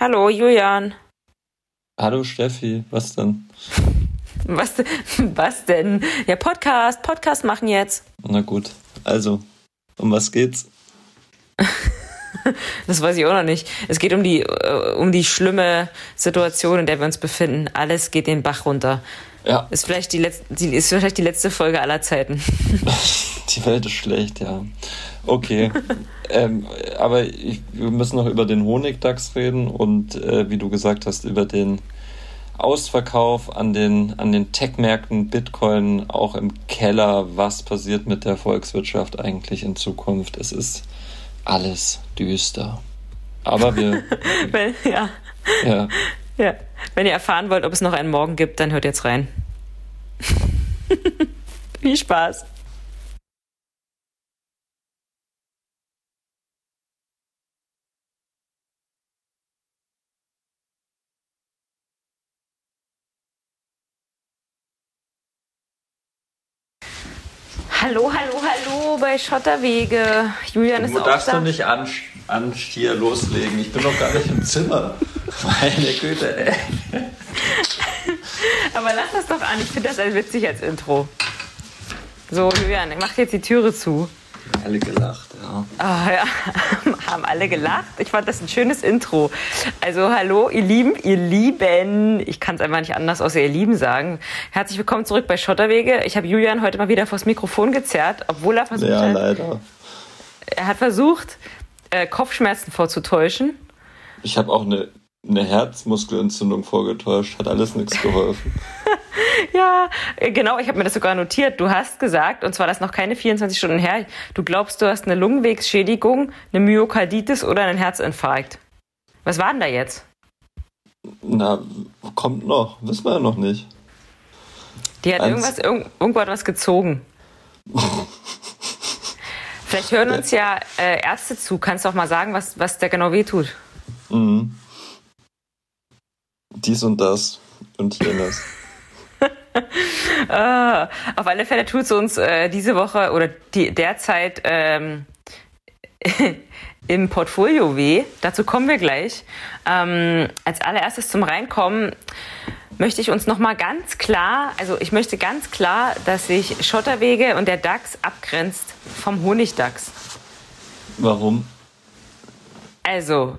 Hallo, Julian. Hallo, Steffi. Was denn? Was, was denn? Ja, Podcast. Podcast machen jetzt. Na gut. Also, um was geht's? das weiß ich auch noch nicht. Es geht um die, äh, um die schlimme Situation, in der wir uns befinden. Alles geht den Bach runter. Ja. Ist vielleicht die, letzte, die, ist vielleicht die letzte Folge aller Zeiten. die Welt ist schlecht, ja. Okay. ähm, aber ich, wir müssen noch über den Honigdachs reden und äh, wie du gesagt hast, über den Ausverkauf an den, an den Tech-Märkten, Bitcoin auch im Keller. Was passiert mit der Volkswirtschaft eigentlich in Zukunft? Es ist alles düster. Aber wir. Wenn, ja. ja. Ja. Wenn ihr erfahren wollt, ob es noch einen Morgen gibt, dann hört jetzt rein. Viel Spaß. Hallo, hallo, hallo bei Schotterwege. Julian ist du auch darfst da. doch nicht an, an Stier loslegen. Ich bin doch gar nicht im Zimmer. Meine Güte, ey. Aber lass das doch an. Ich finde das witzig als Intro. So, Julian, mach jetzt die Türe zu. Alle gelacht, ja. Ah, ja, haben alle gelacht. Ich fand das ein schönes Intro. Also hallo, ihr Lieben, ihr Lieben. Ich kann es einfach nicht anders außer ihr Lieben sagen. Herzlich willkommen zurück bei Schotterwege. Ich habe Julian heute mal wieder vors Mikrofon gezerrt, obwohl er versucht Ja, hat, leider. er hat versucht, äh, Kopfschmerzen vorzutäuschen. Ich habe auch eine, eine Herzmuskelentzündung vorgetäuscht. Hat alles nichts geholfen. Ja, äh, genau, ich habe mir das sogar notiert. Du hast gesagt, und zwar das noch keine 24 Stunden her, du glaubst, du hast eine Lungenwegsschädigung, eine Myokarditis oder einen Herzinfarkt. Was war denn da jetzt? Na, kommt noch. Wissen wir ja noch nicht. Die hat Eins. irgendwas, irgend, irgendwo hat was gezogen. Vielleicht hören uns ja äh, Ärzte zu. Kannst du auch mal sagen, was, was der genau wehtut? Mhm. Dies und das und jenes. Ah, auf alle Fälle tut es uns äh, diese Woche oder die, derzeit ähm, im Portfolio weh. Dazu kommen wir gleich. Ähm, als allererstes zum Reinkommen möchte ich uns nochmal ganz klar, also ich möchte ganz klar, dass sich Schotterwege und der DAX abgrenzt vom Honigdachs. Warum? Also,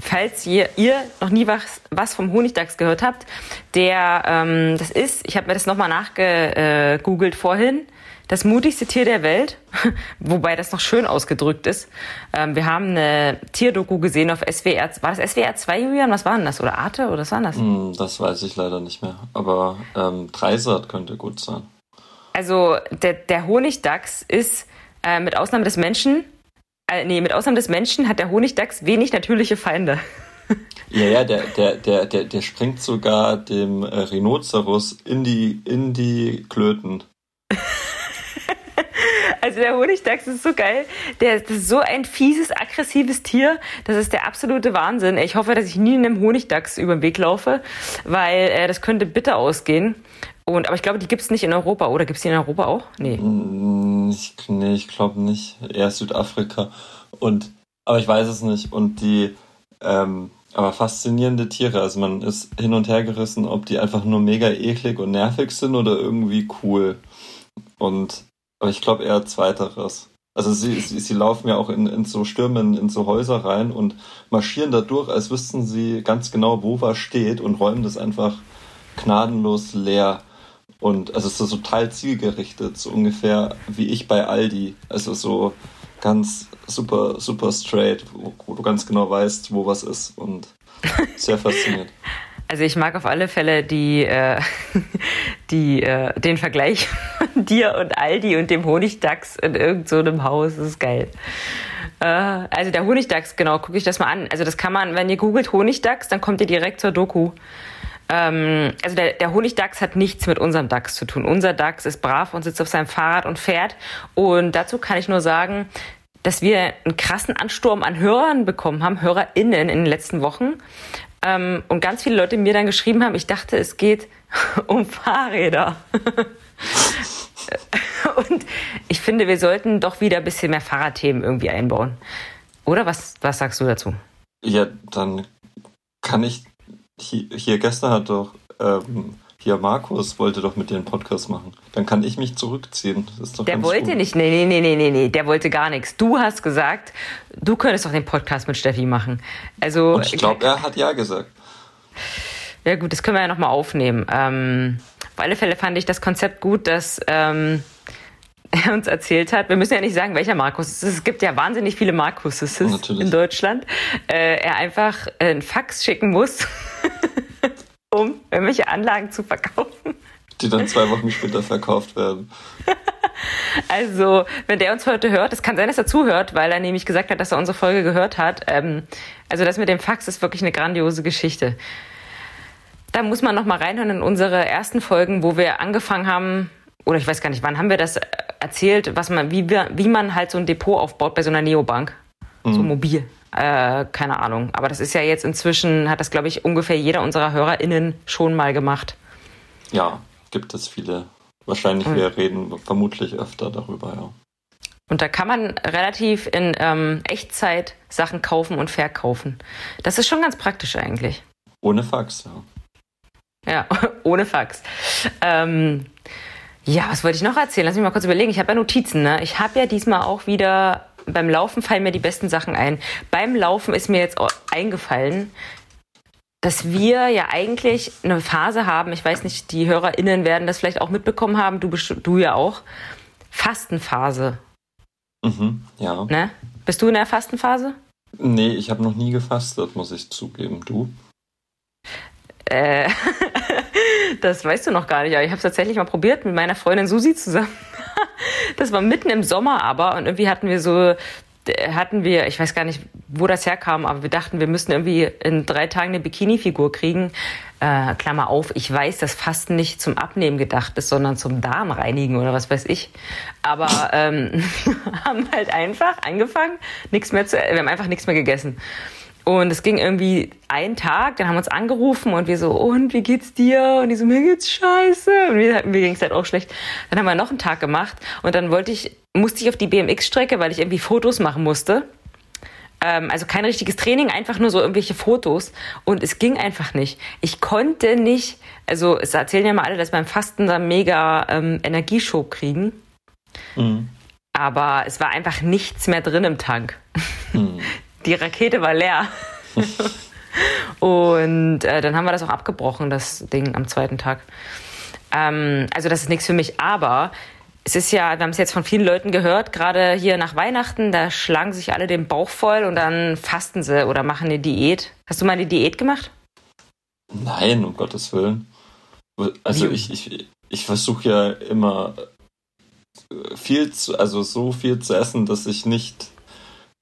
falls ihr, ihr noch nie was, was vom Honigdachs gehört habt, der, ähm, das ist, ich habe mir das nochmal nachgegoogelt vorhin, das mutigste Tier der Welt, wobei das noch schön ausgedrückt ist. Ähm, wir haben eine Tierdoku gesehen auf SWR, war das SWR 2, Julian? Was war denn das? Oder Arte? Oder was war das? Hm, das weiß ich leider nicht mehr. Aber ähm, Dreisat könnte gut sein. Also, der, der Honigdachs ist äh, mit Ausnahme des Menschen, äh, nee, mit Ausnahme des Menschen hat der Honigdachs wenig natürliche Feinde. Ja, ja, der, der, der, der, der springt sogar dem äh, Rhinoceros in die, in die Klöten. Also der Honigdachs ist so geil. Der das ist so ein fieses, aggressives Tier. Das ist der absolute Wahnsinn. Ich hoffe, dass ich nie einem Honigdachs über den Weg laufe, weil äh, das könnte bitter ausgehen. Und, aber ich glaube, die gibt es nicht in Europa. Oder gibt es die in Europa auch? Nee. Hm, Ich, nee, ich glaube nicht. Eher Südafrika. Und, aber ich weiß es nicht. Und die, ähm, aber faszinierende Tiere. Also man ist hin und her gerissen, ob die einfach nur mega eklig und nervig sind oder irgendwie cool. Und, aber ich glaube eher zweiteres. Also sie, sie, sie laufen ja auch in, in so Stürmen, in so Häuser rein und marschieren da durch, als wüssten sie ganz genau, wo was steht und räumen das einfach gnadenlos leer. Und also es ist so total zielgerichtet, so ungefähr wie ich bei Aldi. Also so ganz super, super straight, wo, wo du ganz genau weißt, wo was ist und sehr faszinierend. Also ich mag auf alle Fälle die, äh, die, äh, den Vergleich von dir und Aldi und dem Honigdachs in irgendeinem so einem Haus. Das ist geil. Äh, also der Honigdachs, genau, gucke ich das mal an. Also das kann man, wenn ihr googelt Honigdachs, dann kommt ihr direkt zur Doku. Ähm, also der, der Honigdachs hat nichts mit unserem Dachs zu tun. Unser Dachs ist brav und sitzt auf seinem Fahrrad und fährt. Und dazu kann ich nur sagen, dass wir einen krassen Ansturm an Hörern bekommen haben, HörerInnen in den letzten Wochen. Ähm, und ganz viele Leute mir dann geschrieben haben, ich dachte, es geht um Fahrräder. und ich finde, wir sollten doch wieder ein bisschen mehr Fahrradthemen irgendwie einbauen. Oder was, was sagst du dazu? Ja, dann kann ich, hier, hier gestern hat doch, ähm, hier Markus wollte doch mit dir einen Podcast machen. Dann kann ich mich zurückziehen. Der wollte gut. nicht, nee, nee, nee, nee, nee, der wollte gar nichts. Du hast gesagt, du könntest doch den Podcast mit Steffi machen. Also, Und ich glaube, er hat ja gesagt. Ja gut, das können wir ja nochmal aufnehmen. Ähm, auf alle Fälle fand ich das Konzept gut, dass ähm, er uns erzählt hat, wir müssen ja nicht sagen, welcher Markus es ist. Es gibt ja wahnsinnig viele Markuses in Deutschland. Äh, er einfach einen Fax schicken muss, um irgendwelche Anlagen zu verkaufen. Die dann zwei Wochen später verkauft werden. Also, wenn der uns heute hört, es kann sein, dass er zuhört, weil er nämlich gesagt hat, dass er unsere Folge gehört hat. Ähm, also, das mit dem Fax ist wirklich eine grandiose Geschichte. Da muss man noch mal reinhören in unsere ersten Folgen, wo wir angefangen haben, oder ich weiß gar nicht, wann haben wir das erzählt, was man, wie, wie man halt so ein Depot aufbaut bei so einer Neobank. Mhm. So mobil. Äh, keine Ahnung. Aber das ist ja jetzt inzwischen, hat das, glaube ich, ungefähr jeder unserer HörerInnen schon mal gemacht. Ja, gibt es viele. Wahrscheinlich, mhm. wir reden vermutlich öfter darüber, ja. Und da kann man relativ in ähm, Echtzeit Sachen kaufen und verkaufen. Das ist schon ganz praktisch eigentlich. Ohne Fax, ja. Ja, ohne Fax. Ähm, ja, was wollte ich noch erzählen? Lass mich mal kurz überlegen. Ich habe ja Notizen. Ne? Ich habe ja diesmal auch wieder beim Laufen fallen mir die besten Sachen ein. Beim Laufen ist mir jetzt eingefallen, dass wir ja eigentlich eine Phase haben. Ich weiß nicht, die HörerInnen werden das vielleicht auch mitbekommen haben. Du, du ja auch. Fastenphase. Mhm, ja. Ne? Bist du in der Fastenphase? Nee, ich habe noch nie gefastet, muss ich zugeben. Du? Äh, das weißt du noch gar nicht, aber ich habe es tatsächlich mal probiert mit meiner Freundin Susi zusammen. das war mitten im Sommer aber und irgendwie hatten wir so hatten wir, ich weiß gar nicht, wo das herkam, aber wir dachten, wir müssten irgendwie in drei Tagen eine Bikini-Figur kriegen. Äh, Klammer auf, ich weiß, dass Fasten nicht zum Abnehmen gedacht ist, sondern zum Darmreinigen oder was weiß ich. Aber ähm, haben halt einfach angefangen, nichts mehr zu, wir haben einfach nichts mehr gegessen. Und es ging irgendwie einen Tag, dann haben wir uns angerufen und wir so, und wie geht's dir? Und die so, mir geht's scheiße. Und mir, mir ging's halt auch schlecht. Dann haben wir noch einen Tag gemacht und dann wollte ich, musste ich auf die BMX-Strecke, weil ich irgendwie Fotos machen musste. Ähm, also kein richtiges Training, einfach nur so irgendwelche Fotos. Und es ging einfach nicht. Ich konnte nicht, also es erzählen ja mal alle, dass beim Fasten da mega ähm, Energieschub kriegen. Mhm. Aber es war einfach nichts mehr drin im Tank. Mhm die Rakete war leer. und äh, dann haben wir das auch abgebrochen, das Ding am zweiten Tag. Ähm, also das ist nichts für mich, aber es ist ja, wir haben es jetzt von vielen Leuten gehört, gerade hier nach Weihnachten, da schlagen sich alle den Bauch voll und dann fasten sie oder machen eine Diät. Hast du mal eine Diät gemacht? Nein, um Gottes Willen. Also ich, ich, ich versuche ja immer viel zu, also so viel zu essen, dass ich nicht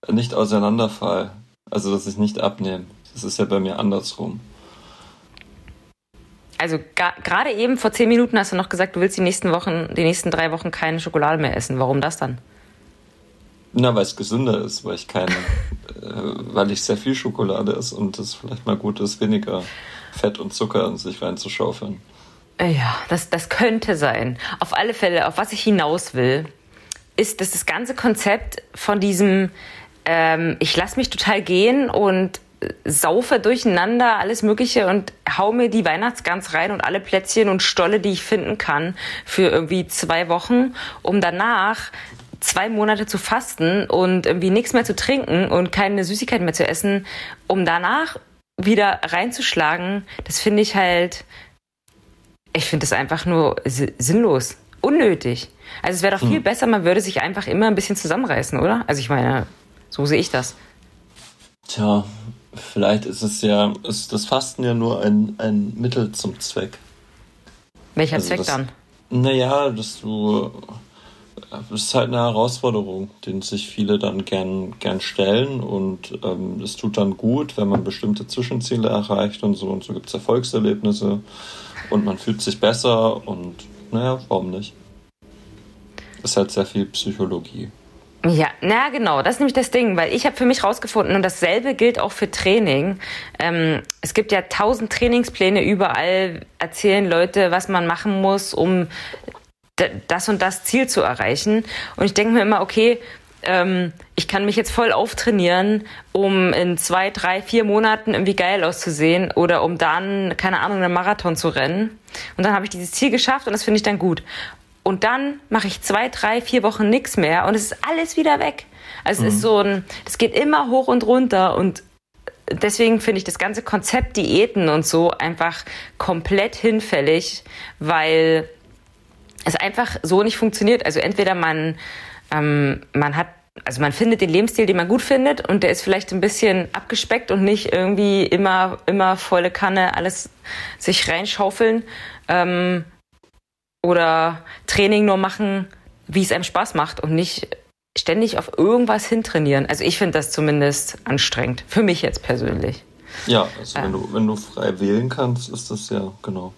nicht auseinanderfall. Also, dass ich nicht abnehme. Das ist ja bei mir andersrum. Also gerade eben vor zehn Minuten hast du noch gesagt, du willst die nächsten Wochen, die nächsten drei Wochen keine Schokolade mehr essen. Warum das dann? Na, weil es gesünder ist, weil ich keine, äh, weil ich sehr viel Schokolade esse und es vielleicht mal gut ist, weniger Fett und Zucker in sich reinzuschaufeln. Ja, das, das könnte sein. Auf alle Fälle, auf was ich hinaus will, ist, dass das ganze Konzept von diesem ähm, ich lasse mich total gehen und saufe durcheinander alles Mögliche und hau mir die Weihnachtsgans rein und alle Plätzchen und Stolle, die ich finden kann, für irgendwie zwei Wochen, um danach zwei Monate zu fasten und irgendwie nichts mehr zu trinken und keine Süßigkeiten mehr zu essen, um danach wieder reinzuschlagen, das finde ich halt, ich finde das einfach nur sinnlos, unnötig. Also es wäre doch viel hm. besser, man würde sich einfach immer ein bisschen zusammenreißen, oder? Also ich meine, so sehe ich das. Tja, vielleicht ist es ja, ist das Fasten ja nur ein, ein Mittel zum Zweck. Welcher also Zweck das, dann? Naja, dass du. Das ist halt eine Herausforderung, den sich viele dann gern, gern stellen und ähm, es tut dann gut, wenn man bestimmte Zwischenziele erreicht und so und so gibt es Erfolgserlebnisse und man fühlt sich besser und naja, warum nicht? Ist halt sehr viel Psychologie. Ja, na genau, das ist nämlich das Ding, weil ich habe für mich rausgefunden und dasselbe gilt auch für Training. Ähm, es gibt ja tausend Trainingspläne überall, erzählen Leute, was man machen muss, um das und das Ziel zu erreichen. Und ich denke mir immer, okay, ähm, ich kann mich jetzt voll auftrainieren, um in zwei, drei, vier Monaten irgendwie geil auszusehen oder um dann, keine Ahnung, einen Marathon zu rennen. Und dann habe ich dieses Ziel geschafft und das finde ich dann gut. Und dann mache ich zwei, drei, vier Wochen nichts mehr und es ist alles wieder weg. Also mhm. es ist mhm. so ein, es geht immer hoch und runter und deswegen finde ich das ganze Konzept Diäten und so einfach komplett hinfällig, weil es einfach so nicht funktioniert. Also entweder man, ähm, man hat also man findet den Lebensstil, den man gut findet und der ist vielleicht ein bisschen abgespeckt und nicht irgendwie immer, immer volle Kanne alles sich reinschaufeln ähm, oder Training nur machen, wie es einem Spaß macht und nicht ständig auf irgendwas hintrainieren. Also ich finde das zumindest anstrengend. Für mich jetzt persönlich. Ja, also ähm. wenn, du, wenn du frei wählen kannst, ist das ja genau.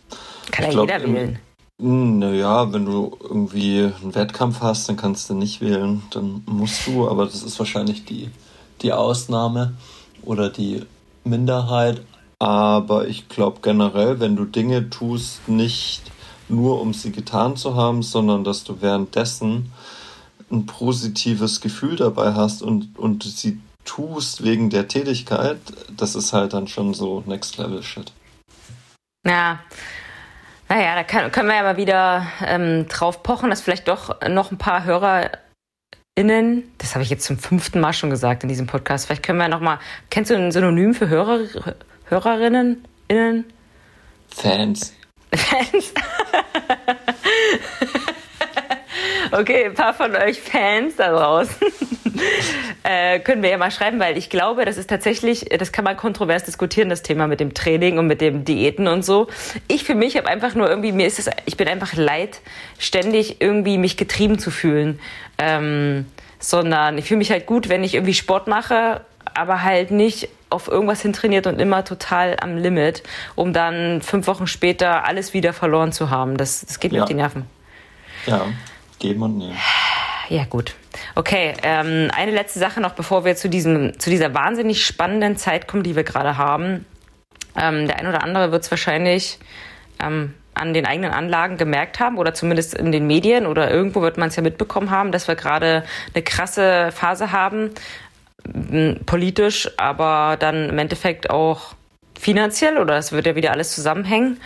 Kann ja jeder wählen. Hm, naja, wenn du irgendwie einen Wettkampf hast, dann kannst du nicht wählen, dann musst du, aber das ist wahrscheinlich die, die Ausnahme oder die Minderheit. Aber ich glaube generell, wenn du Dinge tust, nicht nur um sie getan zu haben, sondern dass du währenddessen ein positives Gefühl dabei hast und, und sie tust wegen der Tätigkeit, das ist halt dann schon so Next Level Shit. Ja, naja, da kann, können wir ja mal wieder ähm, drauf pochen, dass vielleicht doch noch ein paar HörerInnen, das habe ich jetzt zum fünften Mal schon gesagt in diesem Podcast, vielleicht können wir noch mal, kennst du ein Synonym für Hörer, Hörerinnen? Innen? Fans. Fans? Okay, ein paar von euch Fans da draußen äh, können wir ja mal schreiben, weil ich glaube, das ist tatsächlich, das kann man kontrovers diskutieren, das Thema mit dem Training und mit dem Diäten und so. Ich für mich habe einfach nur irgendwie, mir ist es, ich bin einfach leid, ständig irgendwie mich getrieben zu fühlen. Ähm, sondern ich fühle mich halt gut, wenn ich irgendwie Sport mache, aber halt nicht auf irgendwas hintrainiert und immer total am Limit, um dann fünf Wochen später alles wieder verloren zu haben. Das, das geht mir ja. auf die Nerven. Ja, Geben und nehmen. Ja, gut. Okay, ähm, eine letzte Sache noch, bevor wir zu, diesem, zu dieser wahnsinnig spannenden Zeit kommen, die wir gerade haben. Ähm, der ein oder andere wird es wahrscheinlich ähm, an den eigenen Anlagen gemerkt haben oder zumindest in den Medien oder irgendwo wird man es ja mitbekommen haben, dass wir gerade eine krasse Phase haben, politisch, aber dann im Endeffekt auch finanziell oder es wird ja wieder alles zusammenhängen.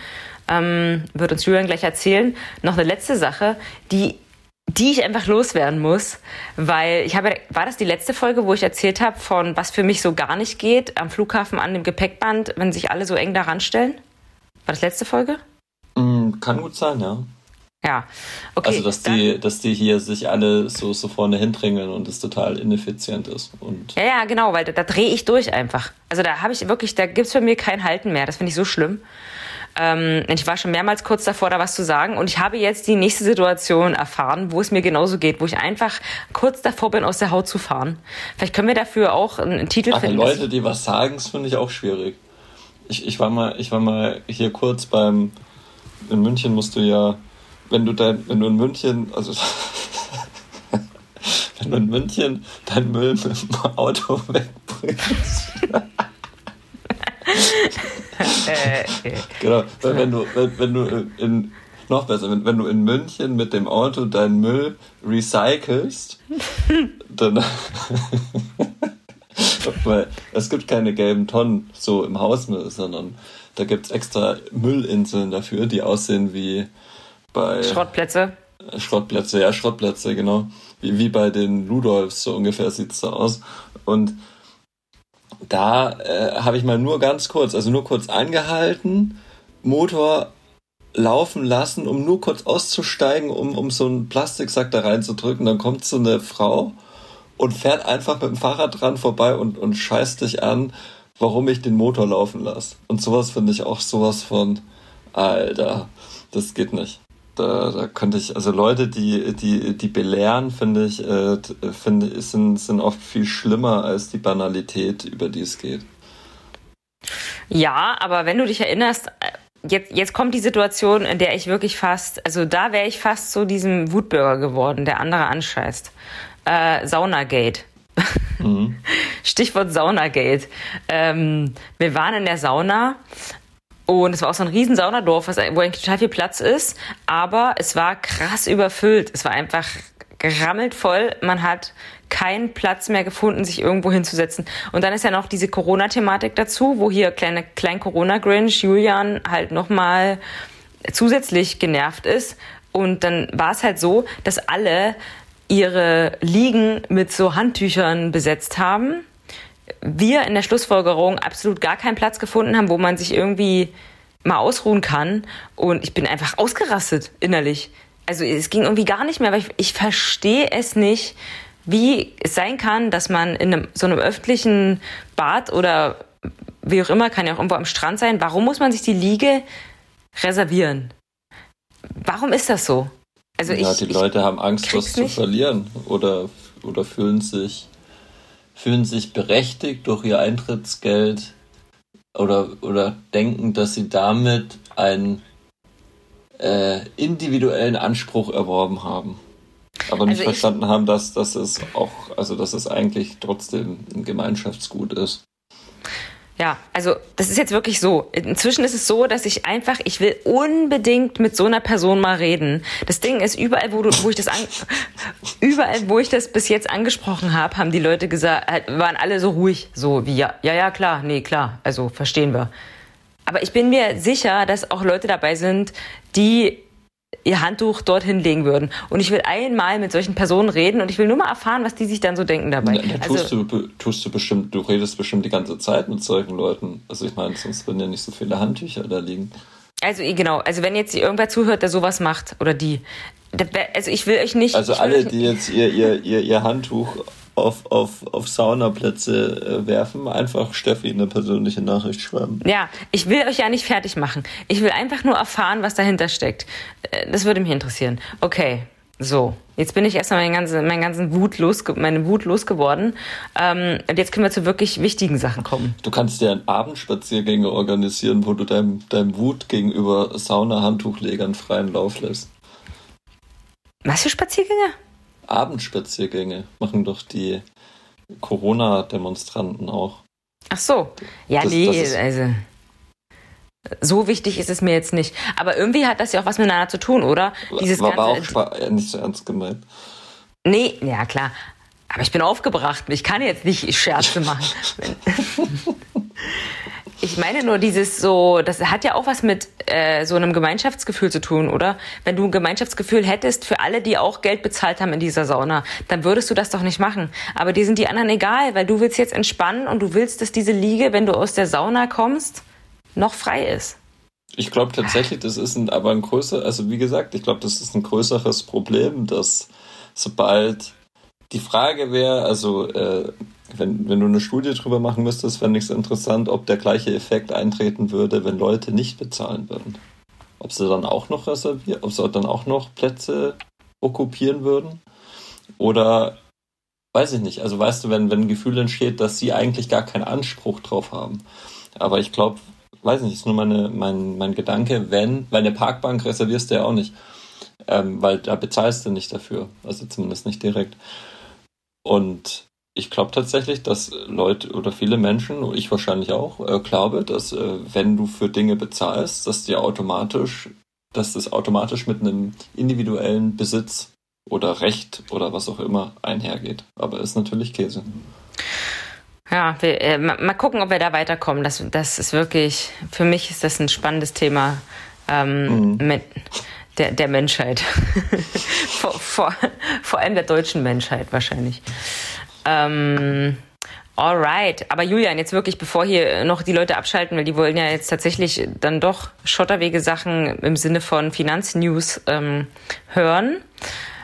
Ähm, wird uns Julian gleich erzählen. Noch eine letzte Sache, die die ich einfach loswerden muss, weil ich habe, war das die letzte Folge, wo ich erzählt habe von was für mich so gar nicht geht am Flughafen an dem Gepäckband, wenn sich alle so eng daran stellen? War das letzte Folge? Mm, kann gut sein, ja. Ja, okay. Also dass die, dass die hier sich alle so, so vorne hindrängeln und es total ineffizient ist. Und ja, ja, genau, weil da, da drehe ich durch einfach. Also da habe ich wirklich, da gibt es für mich kein Halten mehr. Das finde ich so schlimm. Ähm, ich war schon mehrmals kurz davor, da was zu sagen. Und ich habe jetzt die nächste Situation erfahren, wo es mir genauso geht, wo ich einfach kurz davor bin, aus der Haut zu fahren. Vielleicht können wir dafür auch einen Titel Ach, finden. Leute, die was sagen, das finde ich auch schwierig. Ich, ich, war mal, ich war mal hier kurz beim. In München musst du ja, wenn du dein, wenn du in München, also wenn du in München dein Müll mit dem Auto wegbringst. Äh, genau, weil wenn du, wenn, wenn du in, noch besser, wenn, wenn du in München mit dem Auto deinen Müll recycelst, dann. weil es gibt keine gelben Tonnen so im Hausmüll, sondern da gibt es extra Müllinseln dafür, die aussehen wie bei. Schrottplätze? Schrottplätze, ja, Schrottplätze, genau. Wie, wie bei den Ludolfs, so ungefähr sieht es da aus. Und da äh, habe ich mal nur ganz kurz, also nur kurz angehalten, Motor laufen lassen, um nur kurz auszusteigen, um, um so einen Plastiksack da reinzudrücken. Dann kommt so eine Frau und fährt einfach mit dem Fahrrad dran vorbei und, und scheißt dich an, warum ich den Motor laufen lasse. Und sowas finde ich auch sowas von, Alter, das geht nicht. Da, da könnte ich, also Leute, die, die, die belehren, finde ich, äh, finde, sind, sind oft viel schlimmer als die Banalität, über die es geht. Ja, aber wenn du dich erinnerst, äh, jetzt, jetzt kommt die Situation, in der ich wirklich fast, also da wäre ich fast so diesem Wutbürger geworden, der andere anscheißt. Äh, Saunagate. Mhm. Stichwort Saunagate. Ähm, wir waren in der Sauna und es war auch so ein riesen Saunadorf, wo eigentlich total viel Platz ist. Aber es war krass überfüllt. Es war einfach gerammelt voll. Man hat keinen Platz mehr gefunden, sich irgendwo hinzusetzen. Und dann ist ja noch diese Corona-Thematik dazu, wo hier kleine, klein Corona-Grinch Julian halt nochmal zusätzlich genervt ist. Und dann war es halt so, dass alle ihre Liegen mit so Handtüchern besetzt haben. Wir in der Schlussfolgerung absolut gar keinen Platz gefunden haben, wo man sich irgendwie mal ausruhen kann. Und ich bin einfach ausgerastet innerlich. Also es ging irgendwie gar nicht mehr, weil ich, ich verstehe es nicht, wie es sein kann, dass man in einem, so einem öffentlichen Bad oder wie auch immer, kann ja auch irgendwo am Strand sein, warum muss man sich die Liege reservieren? Warum ist das so? Also ja, ich, die Leute haben Angst, was zu verlieren oder, oder fühlen sich fühlen sich berechtigt durch ihr Eintrittsgeld oder, oder denken, dass sie damit einen äh, individuellen Anspruch erworben haben. Aber nicht also verstanden haben, dass, dass es auch, also dass es eigentlich trotzdem ein Gemeinschaftsgut ist. Ja, also das ist jetzt wirklich so. Inzwischen ist es so, dass ich einfach, ich will unbedingt mit so einer Person mal reden. Das Ding ist, überall, wo, du, wo ich das an, überall, wo ich das bis jetzt angesprochen habe, haben die Leute gesagt, halt, waren alle so ruhig, so wie ja, ja, ja, klar, nee, klar, also verstehen wir. Aber ich bin mir sicher, dass auch Leute dabei sind, die ihr Handtuch dorthin legen würden. Und ich will einmal mit solchen Personen reden und ich will nur mal erfahren, was die sich dann so denken dabei. Ja, ja, tust, also, du, tust du bestimmt, du redest bestimmt die ganze Zeit mit solchen Leuten. Also ich meine, sonst würden ja nicht so viele Handtücher da liegen. Also genau, also wenn jetzt irgendwer zuhört, der sowas macht oder die, also ich will euch nicht. Also alle, die jetzt ihr, ihr, ihr, ihr Handtuch auf, auf, auf Saunaplätze äh, werfen, einfach Steffi eine persönliche Nachricht schreiben. Ja, ich will euch ja nicht fertig machen. Ich will einfach nur erfahren, was dahinter steckt. Äh, das würde mich interessieren. Okay, so. Jetzt bin ich erstmal meinen ganzen, meinen ganzen Wut los, meine Wut losgeworden. Ähm, und jetzt können wir zu wirklich wichtigen Sachen kommen. Du kannst dir einen Abendspaziergänge organisieren, wo du deinem, deinem Wut gegenüber Sauna-Handtuchlegern freien Lauf lässt. Was für Spaziergänge? Abendspaziergänge machen doch die Corona-Demonstranten auch. Ach so. Ja, das, nee, das also. So wichtig ist es mir jetzt nicht. Aber irgendwie hat das ja auch was miteinander zu tun, oder? Dieses war, war auch ja, nicht so ernst gemeint. Nee, ja klar. Aber ich bin aufgebracht. Ich kann jetzt nicht Scherze machen. Ich meine nur dieses so, das hat ja auch was mit äh, so einem Gemeinschaftsgefühl zu tun, oder? Wenn du ein Gemeinschaftsgefühl hättest für alle, die auch Geld bezahlt haben in dieser Sauna, dann würdest du das doch nicht machen. Aber dir sind die anderen egal, weil du willst jetzt entspannen und du willst, dass diese Liege, wenn du aus der Sauna kommst, noch frei ist. Ich glaube tatsächlich, das ist ein, aber ein größer, also wie gesagt, ich glaube, das ist ein größeres Problem, dass sobald die Frage wäre, also äh, wenn, wenn du eine Studie drüber machen müsstest, fände ich es interessant, ob der gleiche Effekt eintreten würde, wenn Leute nicht bezahlen würden. Ob sie dann auch noch reservieren, ob sie dann auch noch Plätze okkupieren würden. Oder weiß ich nicht. Also weißt du, wenn, wenn ein Gefühl entsteht, dass sie eigentlich gar keinen Anspruch drauf haben. Aber ich glaube, weiß nicht, ist nur meine, mein, mein Gedanke, wenn, weil eine Parkbank reservierst du ja auch nicht. Ähm, weil da bezahlst du nicht dafür. Also zumindest nicht direkt. Und ich glaube tatsächlich, dass Leute oder viele Menschen, ich wahrscheinlich auch, äh, glaube, dass äh, wenn du für Dinge bezahlst, dass dir automatisch, dass das automatisch mit einem individuellen Besitz oder Recht oder was auch immer einhergeht. Aber ist natürlich Käse. Ja, wir, äh, mal gucken, ob wir da weiterkommen. Das, das ist wirklich, für mich ist das ein spannendes Thema ähm, mhm. mit der, der Menschheit. vor, vor, vor allem der deutschen Menschheit wahrscheinlich. Ähm, Alright, aber Julian, jetzt wirklich, bevor hier noch die Leute abschalten, weil die wollen ja jetzt tatsächlich dann doch Schotterwege-Sachen im Sinne von Finanznews ähm, hören.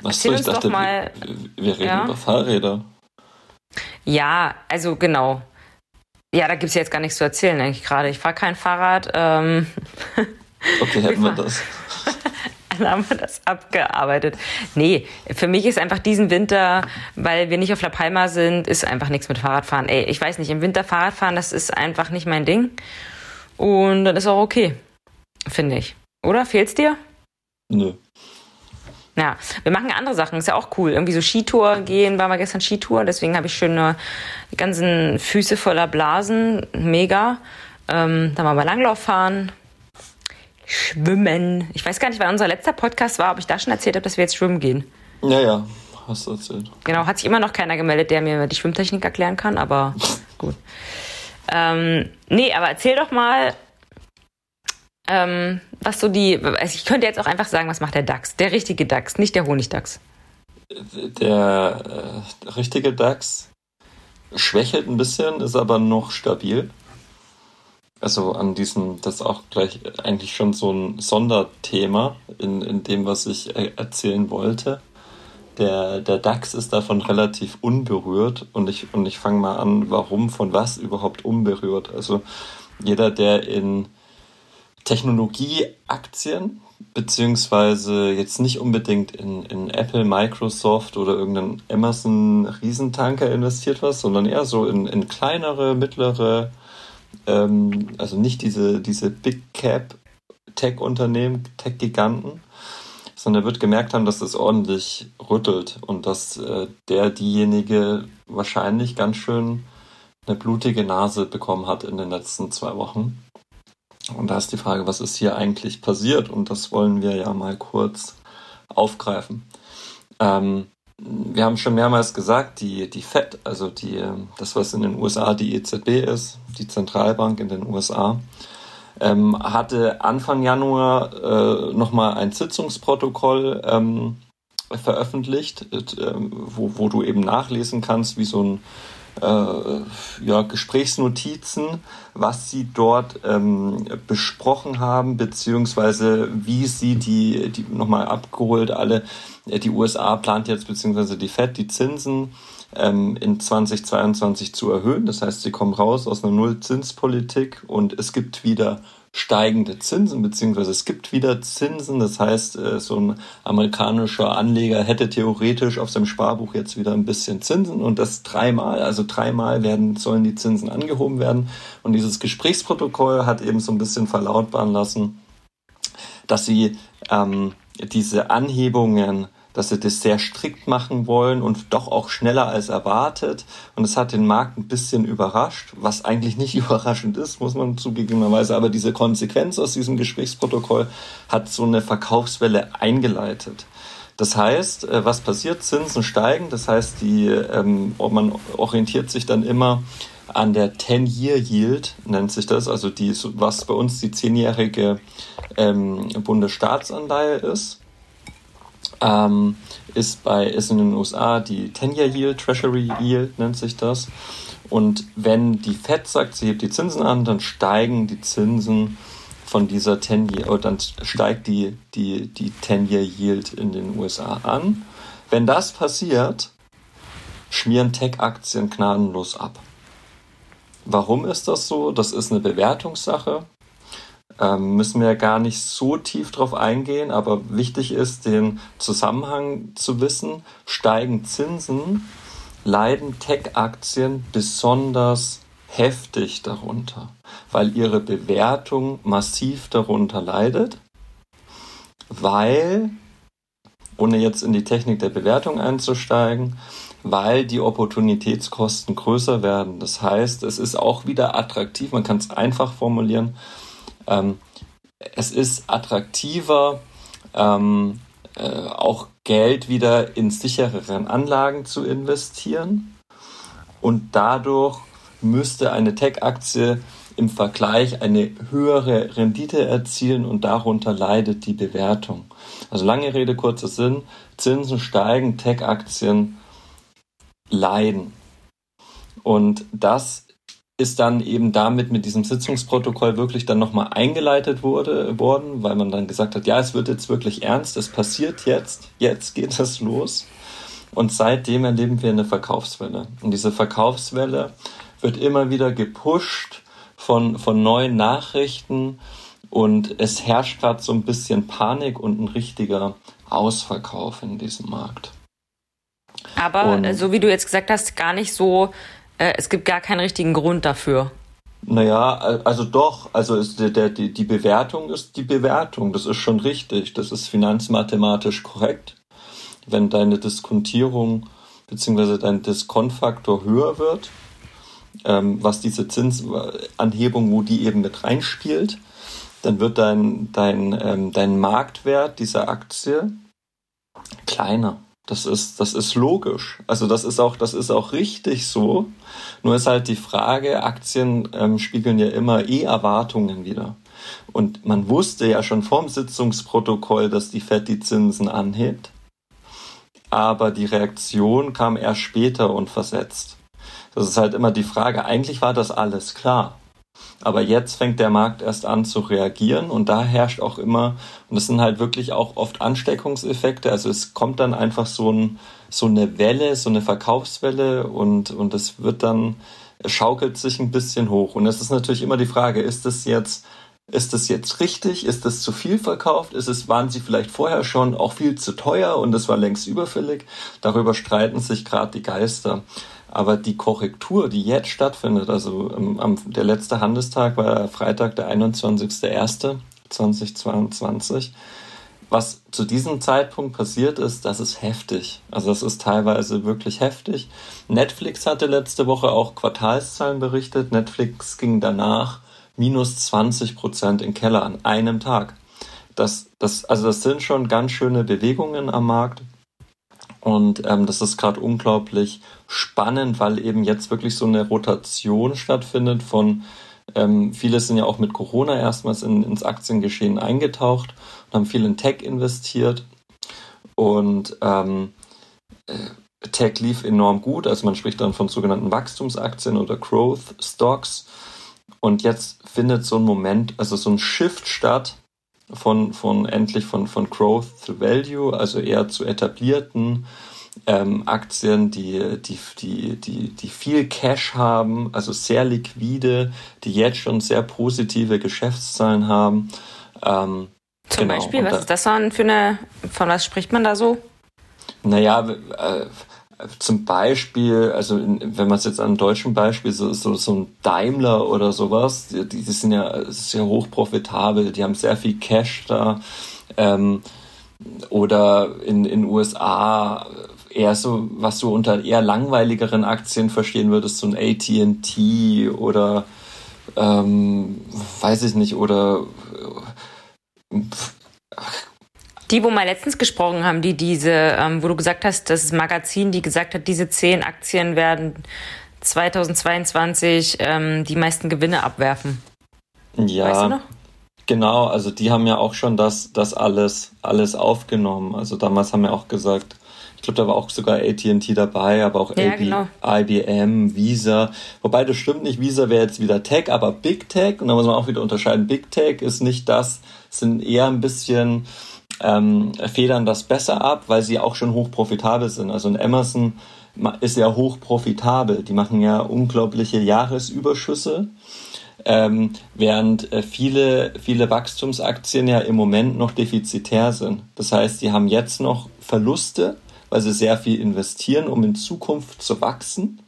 Was Erzähl uns dachte, doch mal. Wir, wir reden ja? über Fahrräder. Ja, also genau. Ja, da gibt es jetzt gar nichts zu erzählen, eigentlich gerade. Ich fahre kein Fahrrad. Ähm okay, hätten wir das. Dann haben wir das abgearbeitet. Nee, für mich ist einfach diesen Winter, weil wir nicht auf La Palma sind, ist einfach nichts mit Fahrradfahren. Ey, ich weiß nicht, im Winter Fahrradfahren, das ist einfach nicht mein Ding. Und das ist auch okay, finde ich. Oder? Fehlt's dir? Nö. Ja, wir machen andere Sachen, ist ja auch cool. Irgendwie so Skitour gehen, waren wir gestern Skitour, deswegen habe ich schön die ganzen Füße voller Blasen, mega. Ähm, dann wir Langlauf fahren, Schwimmen. Ich weiß gar nicht, wann unser letzter Podcast war, ob ich da schon erzählt habe, dass wir jetzt schwimmen gehen. Ja, ja, hast du erzählt. Genau, hat sich immer noch keiner gemeldet, der mir die Schwimmtechnik erklären kann, aber gut. Ähm, nee, aber erzähl doch mal, ähm, was so die. Also ich könnte jetzt auch einfach sagen, was macht der DAX? Der richtige DAX, nicht der Honigdachs. Der äh, richtige DAX schwächelt ein bisschen, ist aber noch stabil. Also an diesem, das ist auch gleich eigentlich schon so ein Sonderthema in, in dem, was ich erzählen wollte. Der, der DAX ist davon relativ unberührt und ich, und ich fange mal an, warum, von was überhaupt unberührt. Also jeder, der in Technologieaktien, beziehungsweise jetzt nicht unbedingt in, in Apple, Microsoft oder irgendeinen Amazon Riesentanker investiert was, sondern eher so in, in kleinere, mittlere, ähm, also nicht diese, diese Big Cap Tech-Unternehmen, Tech-Giganten, sondern er wird gemerkt haben, dass das ordentlich rüttelt und dass äh, der diejenige wahrscheinlich ganz schön eine blutige Nase bekommen hat in den letzten zwei Wochen. Und da ist die Frage, was ist hier eigentlich passiert? Und das wollen wir ja mal kurz aufgreifen. Ähm, wir haben schon mehrmals gesagt, die, die FED, also die, das, was in den USA die EZB ist, die Zentralbank in den USA, ähm, hatte Anfang Januar äh, nochmal ein Sitzungsprotokoll ähm, veröffentlicht, äh, wo, wo du eben nachlesen kannst, wie so ein ja, Gesprächsnotizen, was sie dort ähm, besprochen haben, beziehungsweise wie sie die, die nochmal abgeholt, alle, äh, die USA plant jetzt, beziehungsweise die FED, die Zinsen ähm, in 2022 zu erhöhen. Das heißt, sie kommen raus aus einer Nullzinspolitik und es gibt wieder steigende Zinsen, beziehungsweise es gibt wieder Zinsen. Das heißt, äh, so ein amerikanischer Anleger hätte theoretisch auf seinem Sparbuch jetzt wieder ein bisschen Zinsen und das dreimal, also dreimal werden, sollen die Zinsen angehoben werden. Und dieses Gesprächsprotokoll hat eben so ein bisschen verlautbaren lassen, dass sie ähm, diese Anhebungen dass sie das sehr strikt machen wollen und doch auch schneller als erwartet. Und es hat den Markt ein bisschen überrascht, was eigentlich nicht überraschend ist, muss man zugegebenerweise. Aber diese Konsequenz aus diesem Gesprächsprotokoll hat so eine Verkaufswelle eingeleitet. Das heißt, äh, was passiert? Zinsen steigen. Das heißt, die, ähm, man orientiert sich dann immer an der 10-Year-Yield, nennt sich das, also die, was bei uns die zehnjährige ähm, Bundesstaatsanleihe ist ähm, ist bei ist in den USA die 10-Year Yield, Treasury Yield nennt sich das. Und wenn die Fed sagt, sie hebt die Zinsen an, dann steigen die Zinsen von dieser 10-Year, oder dann steigt die, die, die 10-Year Yield in den USA an. Wenn das passiert, schmieren Tech-Aktien gnadenlos ab. Warum ist das so? Das ist eine Bewertungssache. Ähm, müssen wir gar nicht so tief drauf eingehen, aber wichtig ist, den Zusammenhang zu wissen. Steigen Zinsen, leiden Tech-Aktien besonders heftig darunter, weil ihre Bewertung massiv darunter leidet, weil, ohne jetzt in die Technik der Bewertung einzusteigen, weil die Opportunitätskosten größer werden. Das heißt, es ist auch wieder attraktiv, man kann es einfach formulieren, ähm, es ist attraktiver, ähm, äh, auch Geld wieder in sichereren Anlagen zu investieren. Und dadurch müsste eine Tech-Aktie im Vergleich eine höhere Rendite erzielen und darunter leidet die Bewertung. Also lange Rede, kurzer Sinn, Zinsen steigen, Tech-Aktien leiden. Und das ist dann eben damit mit diesem Sitzungsprotokoll wirklich dann nochmal eingeleitet wurde, worden, weil man dann gesagt hat, ja, es wird jetzt wirklich ernst, es passiert jetzt, jetzt geht es los. Und seitdem erleben wir eine Verkaufswelle. Und diese Verkaufswelle wird immer wieder gepusht von, von neuen Nachrichten und es herrscht gerade so ein bisschen Panik und ein richtiger Ausverkauf in diesem Markt. Aber und, so wie du jetzt gesagt hast, gar nicht so äh, es gibt gar keinen richtigen Grund dafür. Naja, also doch, also ist der, der, die, Bewertung ist die Bewertung, das ist schon richtig, das ist finanzmathematisch korrekt. Wenn deine Diskontierung bzw. dein Diskontfaktor höher wird, ähm, was diese Zinsanhebung, wo die eben mit reinspielt, dann wird dein, dein, ähm, dein Marktwert dieser Aktie kleiner. Das ist, das ist logisch. Also das ist auch, das ist auch richtig so. Nur ist halt die Frage, Aktien ähm, spiegeln ja immer eh Erwartungen wieder. Und man wusste ja schon vorm Sitzungsprotokoll, dass die FED die Zinsen anhebt. Aber die Reaktion kam erst später und versetzt. Das ist halt immer die Frage. Eigentlich war das alles klar. Aber jetzt fängt der Markt erst an zu reagieren und da herrscht auch immer, und das sind halt wirklich auch oft Ansteckungseffekte, also es kommt dann einfach so, ein, so eine Welle, so eine Verkaufswelle und, und es wird dann, schaukelt sich ein bisschen hoch. Und es ist natürlich immer die Frage, ist das jetzt, ist das jetzt richtig? Ist das zu viel verkauft? Ist es, waren sie vielleicht vorher schon auch viel zu teuer und es war längst überfällig? Darüber streiten sich gerade die Geister. Aber die Korrektur, die jetzt stattfindet, also ähm, am, der letzte Handelstag war Freitag, der 21.01.2022, was zu diesem Zeitpunkt passiert ist, das ist heftig. Also das ist teilweise wirklich heftig. Netflix hatte letzte Woche auch Quartalszahlen berichtet. Netflix ging danach minus 20 Prozent in Keller an einem Tag. Das, das, also das sind schon ganz schöne Bewegungen am Markt. Und ähm, das ist gerade unglaublich spannend, weil eben jetzt wirklich so eine Rotation stattfindet von ähm, viele sind ja auch mit Corona erstmals in, ins Aktiengeschehen eingetaucht und haben viel in Tech investiert. Und ähm, äh, Tech lief enorm gut, also man spricht dann von sogenannten Wachstumsaktien oder Growth Stocks. Und jetzt findet so ein Moment, also so ein Shift statt von, von endlich von, von Growth to Value, also eher zu etablierten ähm, Aktien, die, die, die, die, die viel Cash haben, also sehr liquide, die jetzt schon sehr positive Geschäftszahlen haben. Ähm, Zum genau. Beispiel, was da, ist das dann für eine, von was spricht man da so? Naja, äh, zum Beispiel, also in, wenn man es jetzt an einem deutschen Beispiel, so, so, so ein Daimler oder sowas, die, die sind ja sehr hoch profitabel, die haben sehr viel Cash da. Ähm, oder in den USA eher so, was du unter eher langweiligeren Aktien verstehen würdest, so ein AT&T oder ähm, weiß ich nicht, oder die, wo wir letztens gesprochen haben, die diese, ähm, wo du gesagt hast, das Magazin, die gesagt hat, diese zehn Aktien werden 2022 ähm, die meisten Gewinne abwerfen. Ja. Weißt du noch? Genau, also die haben ja auch schon das, das alles, alles aufgenommen. Also damals haben wir auch gesagt, ich glaube, da war auch sogar AT&T dabei, aber auch ja, AB, genau. IBM, Visa. Wobei das stimmt nicht, Visa wäre jetzt wieder Tech, aber Big Tech, und da muss man auch wieder unterscheiden, Big Tech ist nicht das, sind eher ein bisschen ähm, federn das besser ab, weil sie auch schon hoch profitabel sind. Also ein Emerson ist ja hoch profitabel. Die machen ja unglaubliche Jahresüberschüsse. Ähm, während äh, viele, viele Wachstumsaktien ja im Moment noch defizitär sind. Das heißt, die haben jetzt noch Verluste, weil sie sehr viel investieren, um in Zukunft zu wachsen.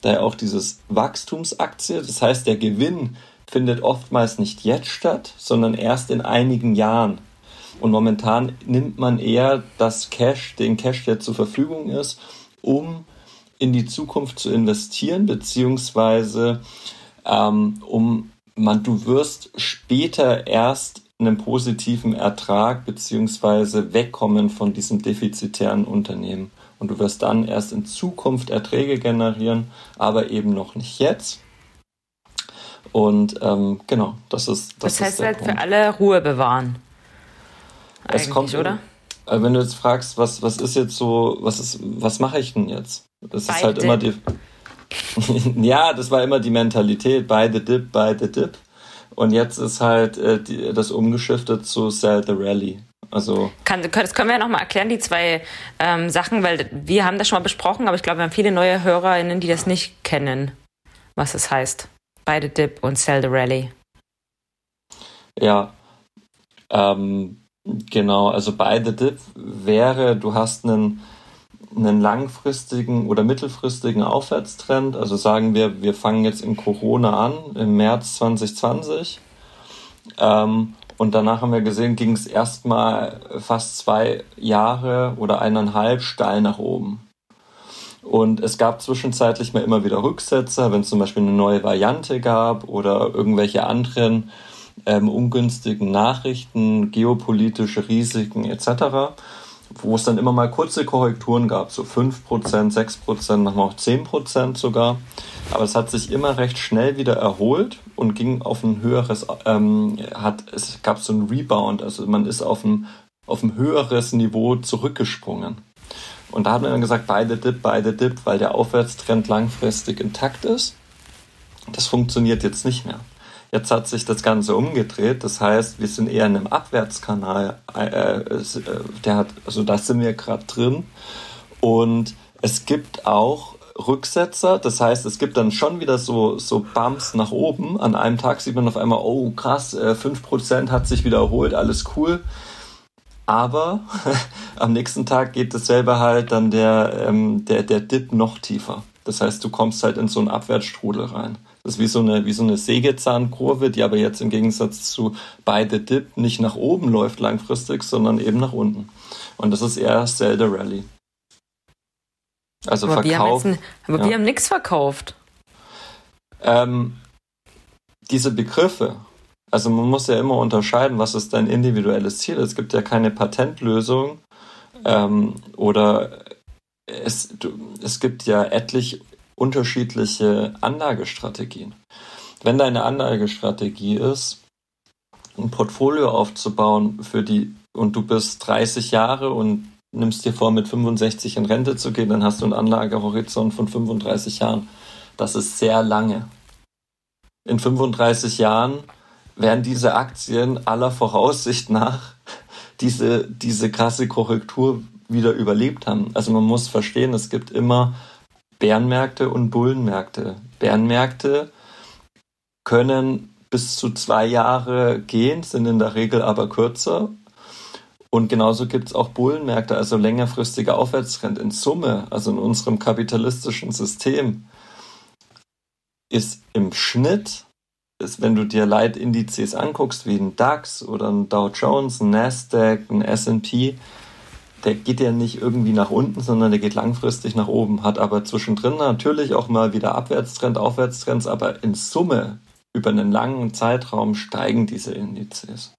Daher auch dieses Wachstumsaktie. Das heißt, der Gewinn findet oftmals nicht jetzt statt, sondern erst in einigen Jahren. Und momentan nimmt man eher das Cash, den Cash, der zur Verfügung ist, um in die Zukunft zu investieren, beziehungsweise ähm, um man, du wirst später erst einen positiven Ertrag beziehungsweise wegkommen von diesem defizitären Unternehmen. Und du wirst dann erst in Zukunft Erträge generieren, aber eben noch nicht jetzt. Und ähm, genau, das ist das. Das heißt ist halt Punkt. für alle Ruhe bewahren. Es kommt, oder? Äh, wenn du jetzt fragst, was, was ist jetzt so, was ist, was mache ich denn jetzt? Das ist halt immer die. ja, das war immer die Mentalität, buy the dip, buy the dip. Und jetzt ist halt äh, die, das umgeschiftet zu Sell the Rally. Also Kann, das können wir ja nochmal erklären, die zwei ähm, Sachen, weil wir haben das schon mal besprochen, aber ich glaube, wir haben viele neue HörerInnen, die das nicht kennen, was es heißt. Buy the Dip und Sell the Rally. Ja, ähm, Genau, also bei The Dip wäre, du hast einen, einen langfristigen oder mittelfristigen Aufwärtstrend. Also sagen wir, wir fangen jetzt in Corona an, im März 2020. Ähm, und danach haben wir gesehen, ging es erstmal fast zwei Jahre oder eineinhalb steil nach oben. Und es gab zwischenzeitlich mal immer wieder Rücksetzer, wenn es zum Beispiel eine neue Variante gab oder irgendwelche anderen ähm, ungünstigen Nachrichten, geopolitische Risiken etc. wo es dann immer mal kurze Korrekturen gab, so 5%, 6%, manchmal auch 10% sogar. Aber es hat sich immer recht schnell wieder erholt und ging auf ein höheres, ähm, hat, es gab so einen Rebound, also man ist auf ein, auf ein höheres Niveau zurückgesprungen. Und da hat man dann gesagt, beide Dip, beide Dip, weil der Aufwärtstrend langfristig intakt ist. Das funktioniert jetzt nicht mehr. Jetzt hat sich das Ganze umgedreht. Das heißt, wir sind eher in einem Abwärtskanal. Äh, äh, der hat, also da sind wir gerade drin. Und es gibt auch Rücksetzer. Das heißt, es gibt dann schon wieder so, so Bumps nach oben. An einem Tag sieht man auf einmal, oh krass, 5% äh, hat sich wieder erholt, alles cool. Aber am nächsten Tag geht dasselbe halt dann der, ähm, der, der Dip noch tiefer. Das heißt, du kommst halt in so einen Abwärtsstrudel rein. Das ist wie so eine, wie so eine Sägezahnkurve, die aber jetzt im Gegensatz zu beide Dip nicht nach oben läuft langfristig, sondern eben nach unten. Und das ist eher Zelda Rally. Also aber Verkauf. Wir haben aber ja. wir haben nichts verkauft. Ähm, diese Begriffe, also man muss ja immer unterscheiden, was ist dein individuelles Ziel. Es gibt ja keine Patentlösung ähm, oder es, du, es gibt ja etlich unterschiedliche Anlagestrategien. Wenn deine Anlagestrategie ist, ein Portfolio aufzubauen für die und du bist 30 Jahre und nimmst dir vor, mit 65 in Rente zu gehen, dann hast du einen Anlagehorizont von 35 Jahren. Das ist sehr lange. In 35 Jahren werden diese Aktien aller Voraussicht nach diese, diese krasse Korrektur wieder überlebt haben. Also man muss verstehen, es gibt immer Bärenmärkte und Bullenmärkte. Bärenmärkte können bis zu zwei Jahre gehen, sind in der Regel aber kürzer. Und genauso gibt es auch Bullenmärkte, also längerfristige Aufwärtstrend. In Summe, also in unserem kapitalistischen System, ist im Schnitt, ist, wenn du dir Leitindizes anguckst, wie ein DAX oder ein Dow Jones, ein Nasdaq, ein S&P, der geht ja nicht irgendwie nach unten, sondern der geht langfristig nach oben, hat aber zwischendrin natürlich auch mal wieder Abwärtstrend, Aufwärtstrends, aber in Summe über einen langen Zeitraum steigen diese Indizes.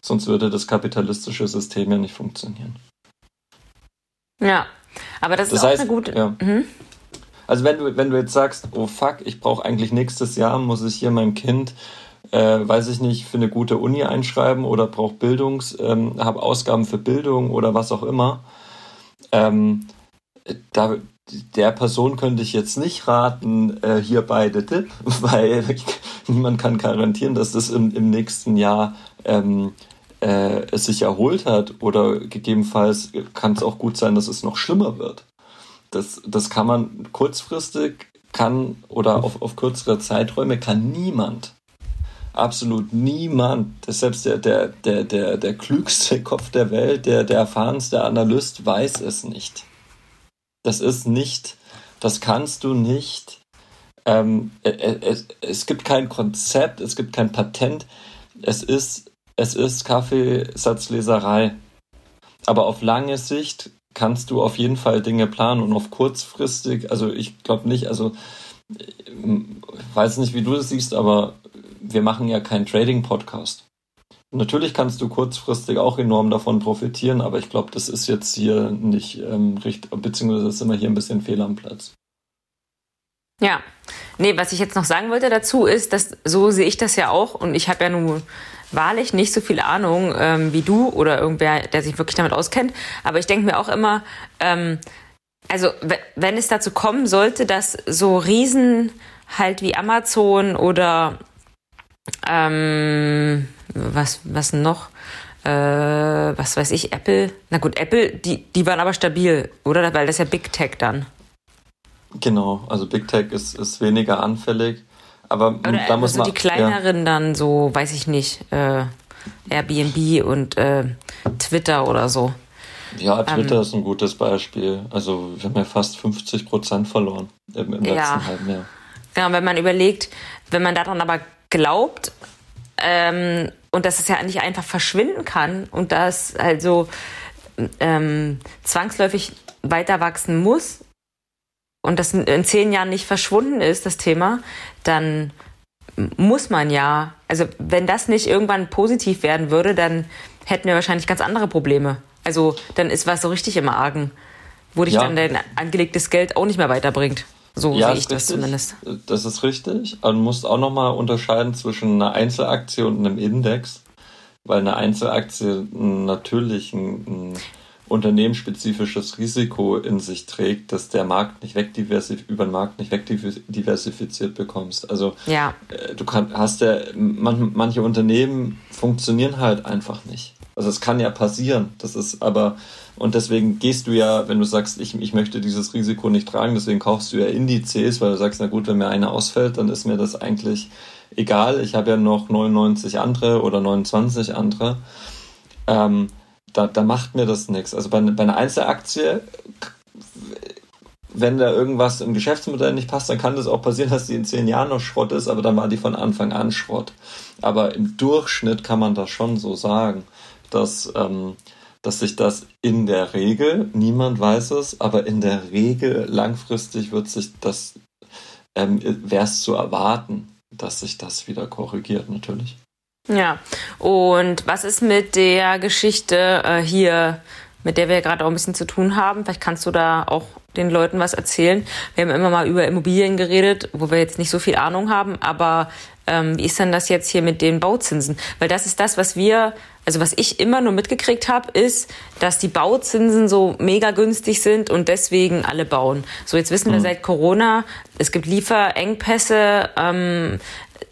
Sonst würde das kapitalistische System ja nicht funktionieren. Ja, aber das, das ist heißt, auch eine gute. Ja. Mhm. Also wenn du, wenn du jetzt sagst, oh fuck, ich brauche eigentlich nächstes Jahr, muss ich hier meinem Kind äh, weiß ich nicht, für eine gute Uni einschreiben oder brauche Bildungs, ähm, habe Ausgaben für Bildung oder was auch immer. Ähm, da, der Person könnte ich jetzt nicht raten, äh, hier beide Tipp, weil niemand kann garantieren, dass das im, im nächsten Jahr ähm, äh, es sich erholt hat oder gegebenenfalls kann es auch gut sein, dass es noch schlimmer wird. Das, das kann man kurzfristig kann oder auf, auf kürzere Zeiträume kann niemand absolut niemand, selbst der, der, der, der, der klügste Kopf der Welt, der, der erfahrenste Analyst weiß es nicht. Das ist nicht, das kannst du nicht. Ähm, es, es gibt kein Konzept, es gibt kein Patent. Es ist, es ist Kaffeesatzleserei. Aber auf lange Sicht kannst du auf jeden Fall Dinge planen und auf kurzfristig, also ich glaube nicht, also ich weiß nicht, wie du das siehst, aber wir machen ja keinen Trading-Podcast. Natürlich kannst du kurzfristig auch enorm davon profitieren, aber ich glaube, das ist jetzt hier nicht ähm, richtig, beziehungsweise sind wir hier ein bisschen fehl am Platz. Ja, nee, was ich jetzt noch sagen wollte dazu ist, dass so sehe ich das ja auch und ich habe ja nun wahrlich nicht so viel Ahnung ähm, wie du oder irgendwer, der sich wirklich damit auskennt, aber ich denke mir auch immer, ähm, also wenn es dazu kommen sollte, dass so Riesen halt wie Amazon oder ähm, was, was noch? Äh, was weiß ich, Apple. Na gut, Apple, die, die waren aber stabil, oder? Weil das ist ja Big Tech dann. Genau, also Big Tech ist, ist weniger anfällig. Aber oder, da muss also man. die kleineren ja. dann so, weiß ich nicht, äh, Airbnb und äh, Twitter oder so. Ja, Twitter ähm, ist ein gutes Beispiel. Also wir haben ja fast 50 Prozent verloren im, im letzten ja. halben Jahr. Genau, wenn man überlegt, wenn man daran aber glaubt ähm, und dass es ja nicht einfach verschwinden kann und dass also ähm, zwangsläufig weiter wachsen muss und das in zehn Jahren nicht verschwunden ist, das Thema, dann muss man ja, also wenn das nicht irgendwann positiv werden würde, dann hätten wir wahrscheinlich ganz andere Probleme. Also dann ist was so richtig im Argen, wo dich ja. dann dein angelegtes Geld auch nicht mehr weiterbringt. So ja, sehe ich das zumindest. Das ist richtig. Du musst auch nochmal unterscheiden zwischen einer Einzelaktie und einem Index, weil eine Einzelaktie natürlich ein, ein unternehmensspezifisches Risiko in sich trägt, dass der Markt nicht wegdiversif über den Markt nicht wegdiversifiziert bekommst. Also ja. Äh, du kann, hast ja man, manche Unternehmen funktionieren halt einfach nicht. Also es kann ja passieren. Das ist aber und deswegen gehst du ja, wenn du sagst, ich, ich möchte dieses Risiko nicht tragen, deswegen kaufst du ja Indizes, weil du sagst, na gut, wenn mir eine ausfällt, dann ist mir das eigentlich egal. Ich habe ja noch 99 andere oder 29 andere. Ähm, da, da macht mir das nichts. Also bei, bei einer Einzelaktie, wenn da irgendwas im Geschäftsmodell nicht passt, dann kann das auch passieren, dass die in zehn Jahren noch Schrott ist, aber dann war die von Anfang an Schrott. Aber im Durchschnitt kann man das schon so sagen, dass, ähm, dass sich das in der Regel, niemand weiß es, aber in der Regel langfristig wird sich das, ähm, wäre es zu erwarten, dass sich das wieder korrigiert, natürlich. Ja, und was ist mit der Geschichte äh, hier, mit der wir gerade auch ein bisschen zu tun haben? Vielleicht kannst du da auch den Leuten was erzählen. Wir haben immer mal über Immobilien geredet, wo wir jetzt nicht so viel Ahnung haben, aber ähm, wie ist denn das jetzt hier mit den Bauzinsen? Weil das ist das, was wir, also was ich immer nur mitgekriegt habe, ist, dass die Bauzinsen so mega günstig sind und deswegen alle bauen. So, jetzt wissen wir mhm. seit Corona, es gibt Lieferengpässe, ähm,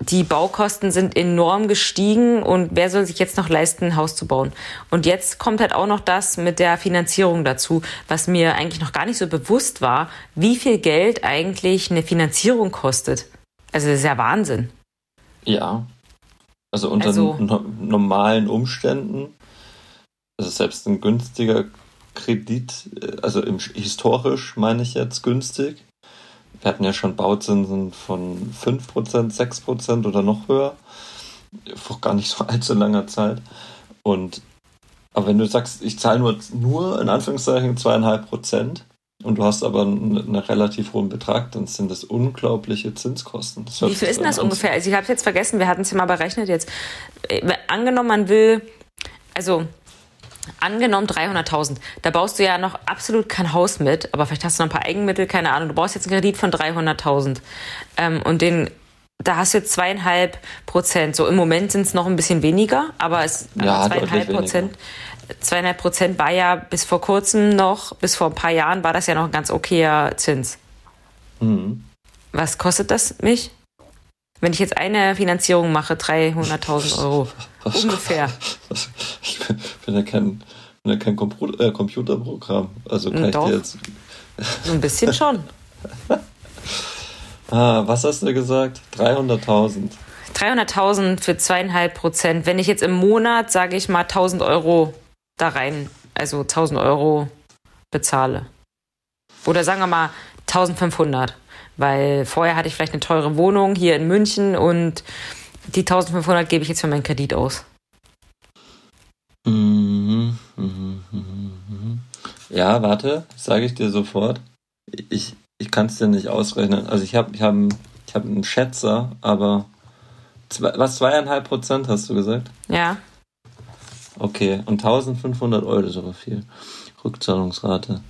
die Baukosten sind enorm gestiegen und wer soll sich jetzt noch leisten, ein Haus zu bauen? Und jetzt kommt halt auch noch das mit der Finanzierung dazu, was mir eigentlich noch gar nicht so bewusst war, wie viel Geld eigentlich eine Finanzierung kostet. Also das ist ja Wahnsinn. Ja. Also unter also, normalen Umständen, also selbst ein günstiger Kredit, äh, also im, historisch meine ich jetzt günstig, wir hatten ja schon Bauzinsen von 5%, 6% oder noch höher. Vor gar nicht so allzu langer Zeit. Und aber wenn du sagst, ich zahle nur, nur in Anführungszeichen zweieinhalb Prozent und du hast aber einen, einen, relativ hohen Betrag, dann sind das unglaubliche Zinskosten. Das Wie viel ist denn das ungefähr? Also ich habe es jetzt vergessen, wir hatten es ja mal berechnet jetzt. Äh, angenommen, man will, also Angenommen 300.000. Da baust du ja noch absolut kein Haus mit, aber vielleicht hast du noch ein paar Eigenmittel, keine Ahnung. Du brauchst jetzt einen Kredit von 300.000. Ähm, und den, da hast du jetzt zweieinhalb Prozent. So im Moment sind es noch ein bisschen weniger, aber es ja, zweieinhalb Prozent. Zweieinhalb Prozent war ja bis vor kurzem noch, bis vor ein paar Jahren war das ja noch ein ganz okayer Zins. Mhm. Was kostet das mich? Wenn ich jetzt eine Finanzierung mache, 300.000 Euro. Ungefähr. Ich bin ja kein, bin ja kein äh, Computerprogramm. Also kann Doch. ich dir jetzt. So ein bisschen schon. ah, was hast du gesagt? 300.000. 300.000 für zweieinhalb Prozent. Wenn ich jetzt im Monat, sage ich mal, 1000 Euro da rein, also 1000 Euro bezahle. Oder sagen wir mal 1500. Weil vorher hatte ich vielleicht eine teure Wohnung hier in München und die 1500 gebe ich jetzt für meinen Kredit aus. Mhm, mhm, mhm, ja, warte, sage ich dir sofort. Ich, ich kann es dir nicht ausrechnen. Also ich habe ich hab, ich hab einen Schätzer, aber zwei, was, zweieinhalb Prozent hast du gesagt? Ja. Okay, und 1500 Euro ist aber viel. Rückzahlungsrate.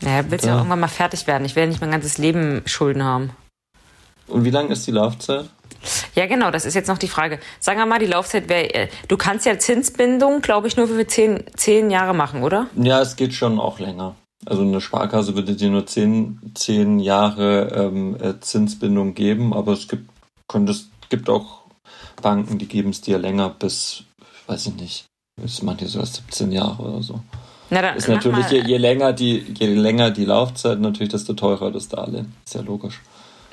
Naja, willst ja irgendwann mal fertig werden. Ich will nicht mein ganzes Leben Schulden haben. Und wie lang ist die Laufzeit? Ja, genau, das ist jetzt noch die Frage. Sagen wir mal, die Laufzeit wäre, äh, du kannst ja Zinsbindung, glaube ich, nur für zehn, zehn Jahre machen, oder? Ja, es geht schon auch länger. Also eine Sparkasse würde dir nur zehn, zehn Jahre ähm, äh, Zinsbindung geben, aber es gibt, könnte, es gibt auch Banken, die geben es dir länger bis, weiß ich nicht, bis manche sogar 17 Jahre oder so. Na, dann, ist natürlich, je, je, länger die, je länger die Laufzeit, natürlich, desto teurer das Darlehen. Ist ja logisch.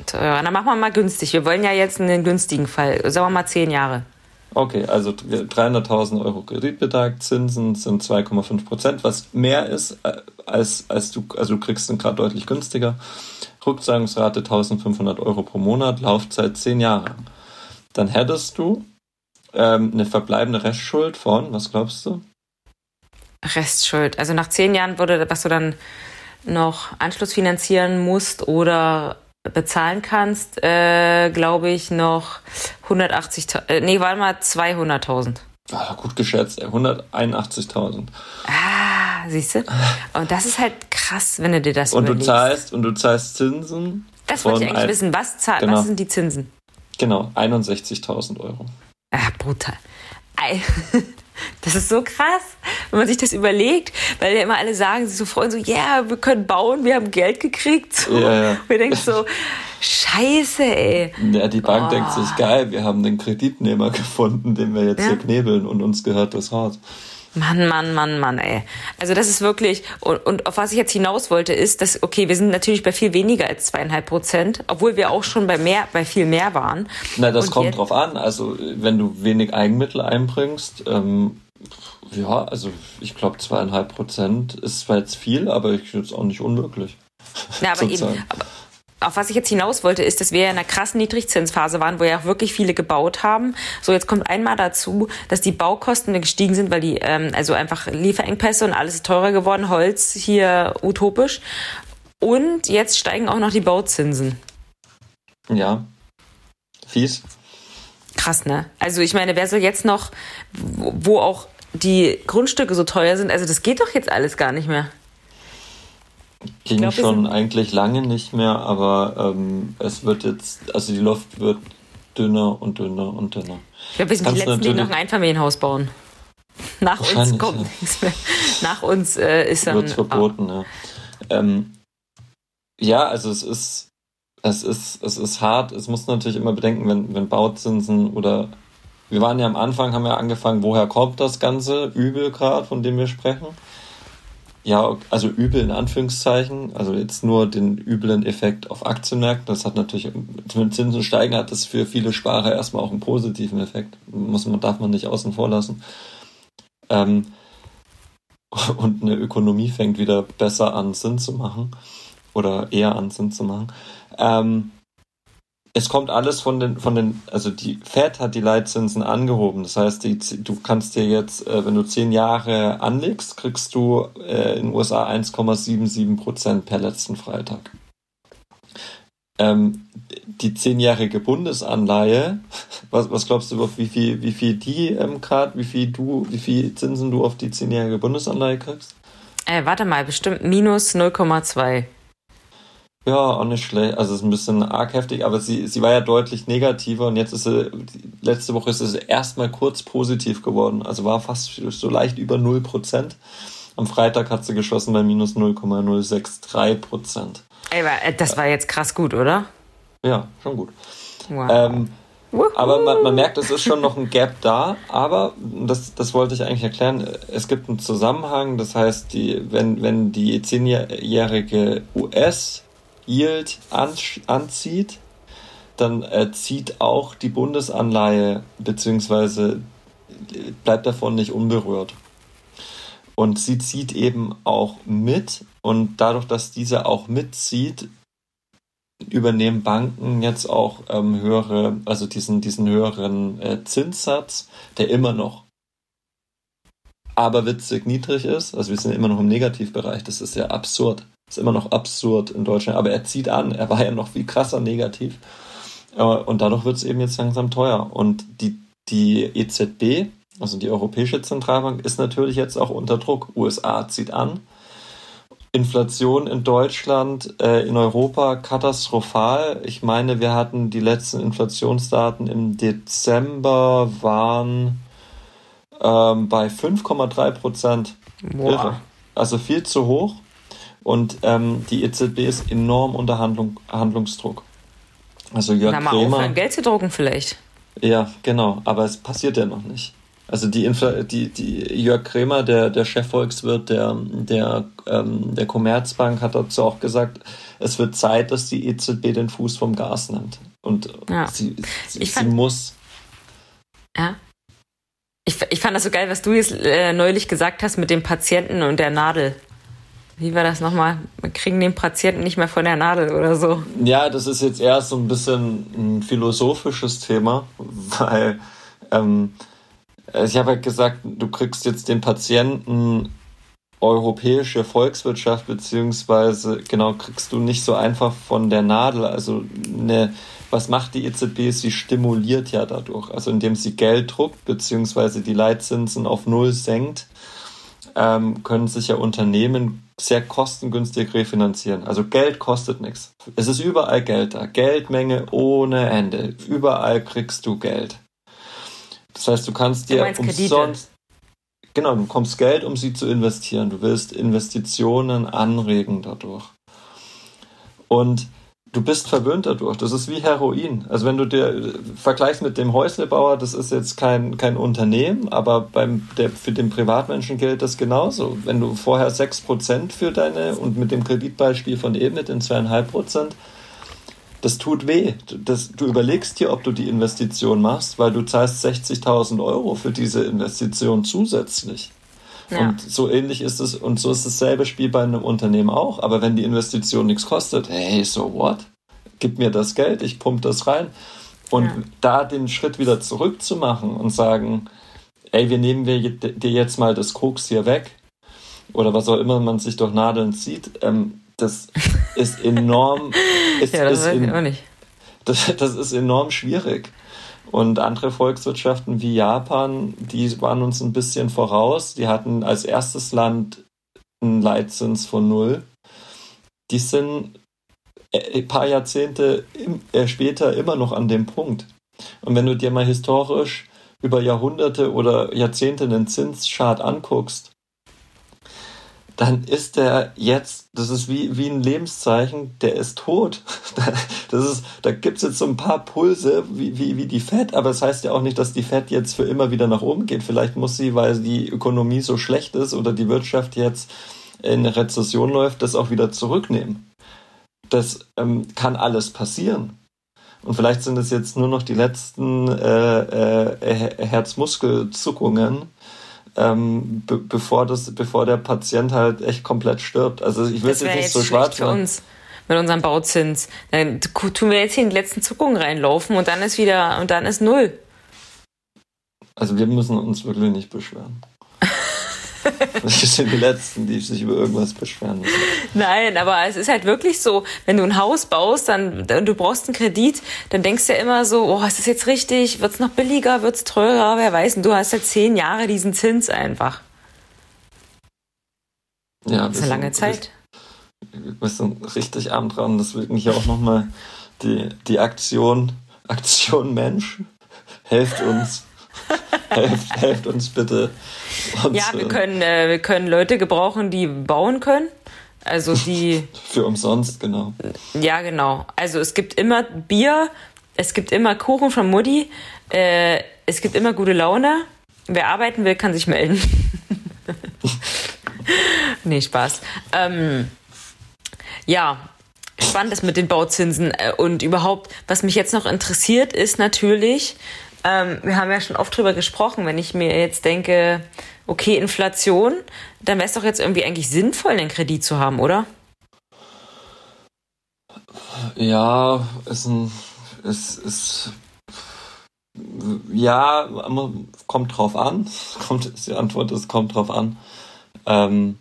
Teurer. Dann machen wir mal günstig. Wir wollen ja jetzt einen günstigen Fall. Sagen wir mal zehn Jahre. Okay, also 300.000 Euro Kreditbetrag, Zinsen sind 2,5 Prozent, was mehr ist äh, als, als du, also du kriegst ihn gerade deutlich günstiger. Rückzahlungsrate 1500 Euro pro Monat, Laufzeit 10 Jahre. Dann hättest du ähm, eine verbleibende Restschuld von, was glaubst du? Restschuld. Also nach zehn Jahren würde, was du dann noch Anschluss finanzieren musst oder bezahlen kannst, äh, glaube ich, noch 180.000, äh, nee, warte mal, 200.000. Ah, gut geschätzt, 181.000. Ah, siehst du? Und das ist halt krass, wenn du dir das Und du überlegst. zahlst, und du zahlst Zinsen. das wollte ich eigentlich wissen. Was, zahl, Genau. was sind die Zinsen? Genau, 61.000 Euro. Ah, brutal. Ei. Das ist so krass, wenn man sich das überlegt, weil ja immer alle sagen, sie so freuen, so, ja, yeah, wir können bauen, wir haben Geld gekriegt. So. Ja. Wir denken so, scheiße, ey. Ja, die Bank Oh. denkt sich, geil, wir haben den Kreditnehmer gefunden, den wir jetzt Ja. hier knebeln und uns gehört das Haus. Mann, Mann, Mann, Mann, ey. Also das ist wirklich, und, und auf was ich jetzt hinaus wollte, ist, dass, okay, wir sind natürlich bei viel weniger als zweieinhalb Prozent, obwohl wir auch schon bei mehr, bei viel mehr waren. Na, das Und kommt jetzt- drauf an. Also, wenn du wenig Eigenmittel einbringst, ähm, ja, also ich glaube zweieinhalb Prozent ist zwar jetzt viel, aber ich finde es auch nicht unmöglich. Ja, aber eben, aber auf was ich jetzt hinaus wollte, ist, dass wir ja in einer krassen Niedrigzinsphase waren, wo ja auch wirklich viele gebaut haben. So, jetzt kommt einmal dazu, dass die Baukosten gestiegen sind, weil die, ähm, also einfach Lieferengpässe und alles ist teurer geworden, Holz hier utopisch. Und jetzt steigen auch noch die Bauzinsen. Ja, fies. Krass, ne? Also ich meine, wer soll jetzt noch, wo wo auch die Grundstücke so teuer sind, also das geht doch jetzt alles gar nicht mehr. Ging glaub, schon eigentlich lange nicht mehr, aber ähm, es wird jetzt, also die Luft wird dünner und dünner und dünner. Ich glaube, wir sind die Kannst du Letzten, die noch ein Einfamilienhaus bauen. Nach uns kommt ja. nichts mehr. Nach uns äh, ist dann. Wird verboten, ja. Ähm, ja, also es ist, es ist, es ist hart. Es muss natürlich immer bedenken, wenn, wenn Bauzinsen oder wir waren ja am Anfang, haben ja angefangen, woher kommt das ganze Übel gerade, von dem wir sprechen? Ja, also übel in Anführungszeichen, also jetzt nur den üblen Effekt auf Aktienmärkten. Das hat natürlich, wenn Zinsen steigen, hat das für viele Sparer erstmal auch einen positiven Effekt. Muss man, darf man nicht außen vor lassen. Ähm, und eine Ökonomie fängt wieder besser an Sinn zu machen oder eher an Sinn zu machen. Ähm, es kommt alles von den, von den, also die Fed hat die Leitzinsen angehoben. Das heißt, die, du kannst dir jetzt, äh, wenn du zehn Jahre anlegst, kriegst du äh, in den USA 1,77 Prozent per letzten Freitag. Ähm, die zehnjährige Bundesanleihe, was, was glaubst du, wie viel, wie viel die ähm, gerade, wie viel du, wie viel Zinsen du auf die zehnjährige Bundesanleihe kriegst? Äh, warte mal, bestimmt minus 0,2. Ja, auch nicht schlecht. Also es ist ein bisschen arg heftig, aber sie, sie war ja deutlich negativer und jetzt ist sie, letzte Woche ist sie erstmal kurz positiv geworden. Also war fast so leicht über 0%. Am Freitag hat sie geschossen bei minus 0,063%. Ey, äh, das war jetzt krass gut, oder? Ja, schon gut. Wow. Ähm, aber man, man merkt, es ist schon noch ein Gap da, aber das, das wollte ich eigentlich erklären. Es gibt einen Zusammenhang, das heißt, die, wenn, wenn die zehnjährige US-Yield an, anzieht, dann äh, zieht auch die Bundesanleihe beziehungsweise bleibt davon nicht unberührt. Und sie zieht eben auch mit und dadurch, dass diese auch mitzieht, übernehmen Banken jetzt auch ähm, höhere, also diesen, diesen höheren äh, Zinssatz, der immer noch aber witzig niedrig ist. Also wir sind immer noch im Negativbereich. Das ist ja absurd. Ist immer noch absurd in Deutschland. Aber er zieht an. Er war ja noch viel krasser negativ. Äh, Und dadurch wird es eben jetzt langsam teuer. Und die, die EZB, also die Europäische Zentralbank, ist natürlich jetzt auch unter Druck. USA zieht an. Inflation in Deutschland, äh, in Europa katastrophal. Ich meine, wir hatten die letzten Inflationsdaten im Dezember waren ähm, bei 5,3 Prozent. Also viel zu hoch. Und ähm, die EZB ist enorm unter Handlung, Handlungsdruck. Also Jörg Na, mal Krämer. aufhören, Geld zu drucken vielleicht. Ja, genau, aber es passiert ja noch nicht. Also die, Infla die, die Jörg Krämer, der, der Chefvolkswirt der, der, ähm, der Commerzbank, hat dazu auch gesagt, es wird Zeit, dass die EZB den Fuß vom Gas nimmt. Und Ja. sie, sie, sie muss. Ja. Ich, ich fand das so geil, was du jetzt äh, neulich gesagt hast mit dem Patienten und der Nadel. Wie war das nochmal? Wir kriegen den Patienten nicht mehr von der Nadel oder so. Ja, das ist jetzt eher so ein bisschen ein philosophisches Thema, weil ähm, ich habe halt gesagt, du kriegst jetzt den Patienten europäische Volkswirtschaft, beziehungsweise genau kriegst du nicht so einfach von der Nadel. Also eine, was macht die EZB? Sie stimuliert ja dadurch, also indem sie Geld druckt, beziehungsweise die Leitzinsen auf Null senkt, ähm, können sich ja Unternehmen sehr kostengünstig refinanzieren. Also Geld kostet nichts. Es ist überall Geld da. Geldmenge ohne Ende. Überall kriegst du Geld. Das heißt, du kannst dir Du umsonst. Genau, du bekommst Geld, um sie zu investieren. Du willst Investitionen anregen dadurch. Und du bist verwöhnt dadurch. Das ist wie Heroin. Also wenn du dir vergleichst mit dem Häuslebauer, das ist jetzt kein, kein Unternehmen, aber beim, der, für den Privatmenschen gilt das genauso. Wenn du vorher 6% für deine und mit dem Kreditbeispiel von eben mit den 2,5%, das tut weh. Das, du überlegst dir, ob du die Investition machst, weil du zahlst 60.000 Euro für diese Investition zusätzlich. Ja. Und so ähnlich ist es, und so ist dasselbe Spiel bei einem Unternehmen auch. Aber wenn die Investition nichts kostet, hey, so what? Gib mir das Geld, ich pump das rein. Und ja. da den Schritt wieder zurückzumachen und sagen, ey, wir nehmen dir jetzt mal das Koks hier weg oder was auch immer man sich durch Nadeln zieht, ähm, das ist enorm. ist, ja, das ist weiß ich auch nicht. Das, das ist enorm schwierig. Und andere Volkswirtschaften wie Japan, die waren uns ein bisschen voraus. Die hatten als erstes Land einen Leitzins von null. Die sind äh, ein paar Jahrzehnte äh, später immer noch an dem Punkt. Und wenn du dir mal historisch über Jahrhunderte oder Jahrzehnte einen Zinschart anguckst, dann ist der jetzt, das ist wie, wie ein Lebenszeichen, der ist tot. Das ist, da gibt's jetzt so ein paar Pulse, wie, wie, wie die Fed, aber das heißt ja auch nicht, dass die Fed jetzt für immer wieder nach oben geht. Vielleicht muss sie, weil die Ökonomie so schlecht ist oder die Wirtschaft jetzt in Rezession läuft, das auch wieder zurücknehmen. Das ähm, kann alles passieren. Und vielleicht sind es jetzt nur noch die letzten äh, äh, Herzmuskelzuckungen, ähm, be bevor, das, bevor der Patient halt echt komplett stirbt. Also ich will es jetzt nicht so schwarz für uns mit unserem Bauzins. Dann tun wir jetzt hier in die letzten Zuckungen reinlaufen und dann ist wieder und dann ist null. Also wir müssen uns wirklich nicht beschweren. Wir sind die Letzten, die sich über irgendwas beschweren müssen. Nein, aber es ist halt wirklich so, wenn du ein Haus baust dann, und du brauchst einen Kredit, dann denkst du ja immer so, oh, ist das jetzt richtig? Wird es noch billiger? Wird es teurer? Wer weiß. Und du hast ja zehn Jahre diesen Zins einfach. Ja, das ist eine lange Zeit. Wir sind richtig arm dran. Deswegen hier auch nochmal die, die Aktion, Aktion Mensch. Helft uns. helft, helft uns bitte. Und, ja, wir können, äh, wir können Leute gebrauchen, die bauen können. Also die. Für umsonst, genau. Ja, genau. Also es gibt immer Bier, es gibt immer Kuchen von Mutti, äh, es gibt immer gute Laune. Wer arbeiten will, kann sich melden. nee, Spaß. Ähm, ja, spannend ist mit den Bauzinsen. Äh, und überhaupt, was mich jetzt noch interessiert, ist natürlich, ähm, wir haben ja schon oft drüber gesprochen, wenn ich mir jetzt denke, okay, Inflation, dann wäre es doch jetzt irgendwie eigentlich sinnvoll, einen Kredit zu haben, oder? Ja, ist ein, ist, ist, ja, kommt drauf an. Kommt, ist die Antwort, es kommt drauf an. Ähm,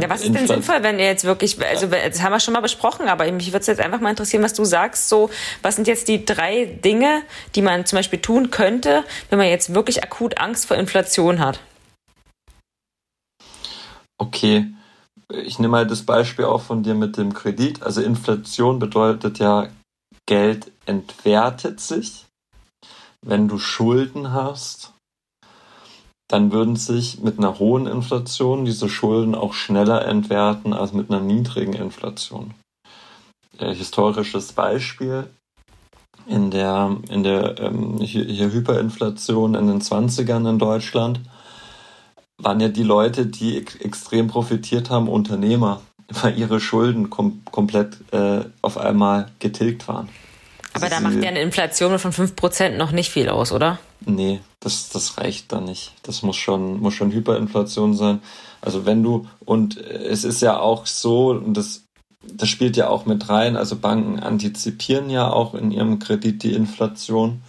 ja, was ist denn sinnvoll, wenn ihr jetzt wirklich, also das haben wir schon mal besprochen, aber mich würde es jetzt einfach mal interessieren, was du sagst. So, was sind jetzt die drei Dinge, die man zum Beispiel tun könnte, wenn man jetzt wirklich akut Angst vor Inflation hat? Okay, ich nehme mal das Beispiel auch von dir mit dem Kredit. Also Inflation bedeutet ja, Geld entwertet sich. Wenn du Schulden hast, dann würden sich mit einer hohen Inflation diese Schulden auch schneller entwerten als mit einer niedrigen Inflation. Äh, historisches Beispiel. In der, in der ähm, hier, hier Hyperinflation in den 20ern in Deutschland waren ja die Leute, die ex extrem profitiert haben, Unternehmer, weil ihre Schulden kom komplett äh, auf einmal getilgt waren. Aber da macht ja eine Inflation von 5% noch nicht viel aus, oder? Nee, das, das reicht da nicht. Das muss schon, muss schon Hyperinflation sein. Also wenn du, und es ist ja auch so, und das, das spielt ja auch mit rein, also Banken antizipieren ja auch in ihrem Kredit die Inflation.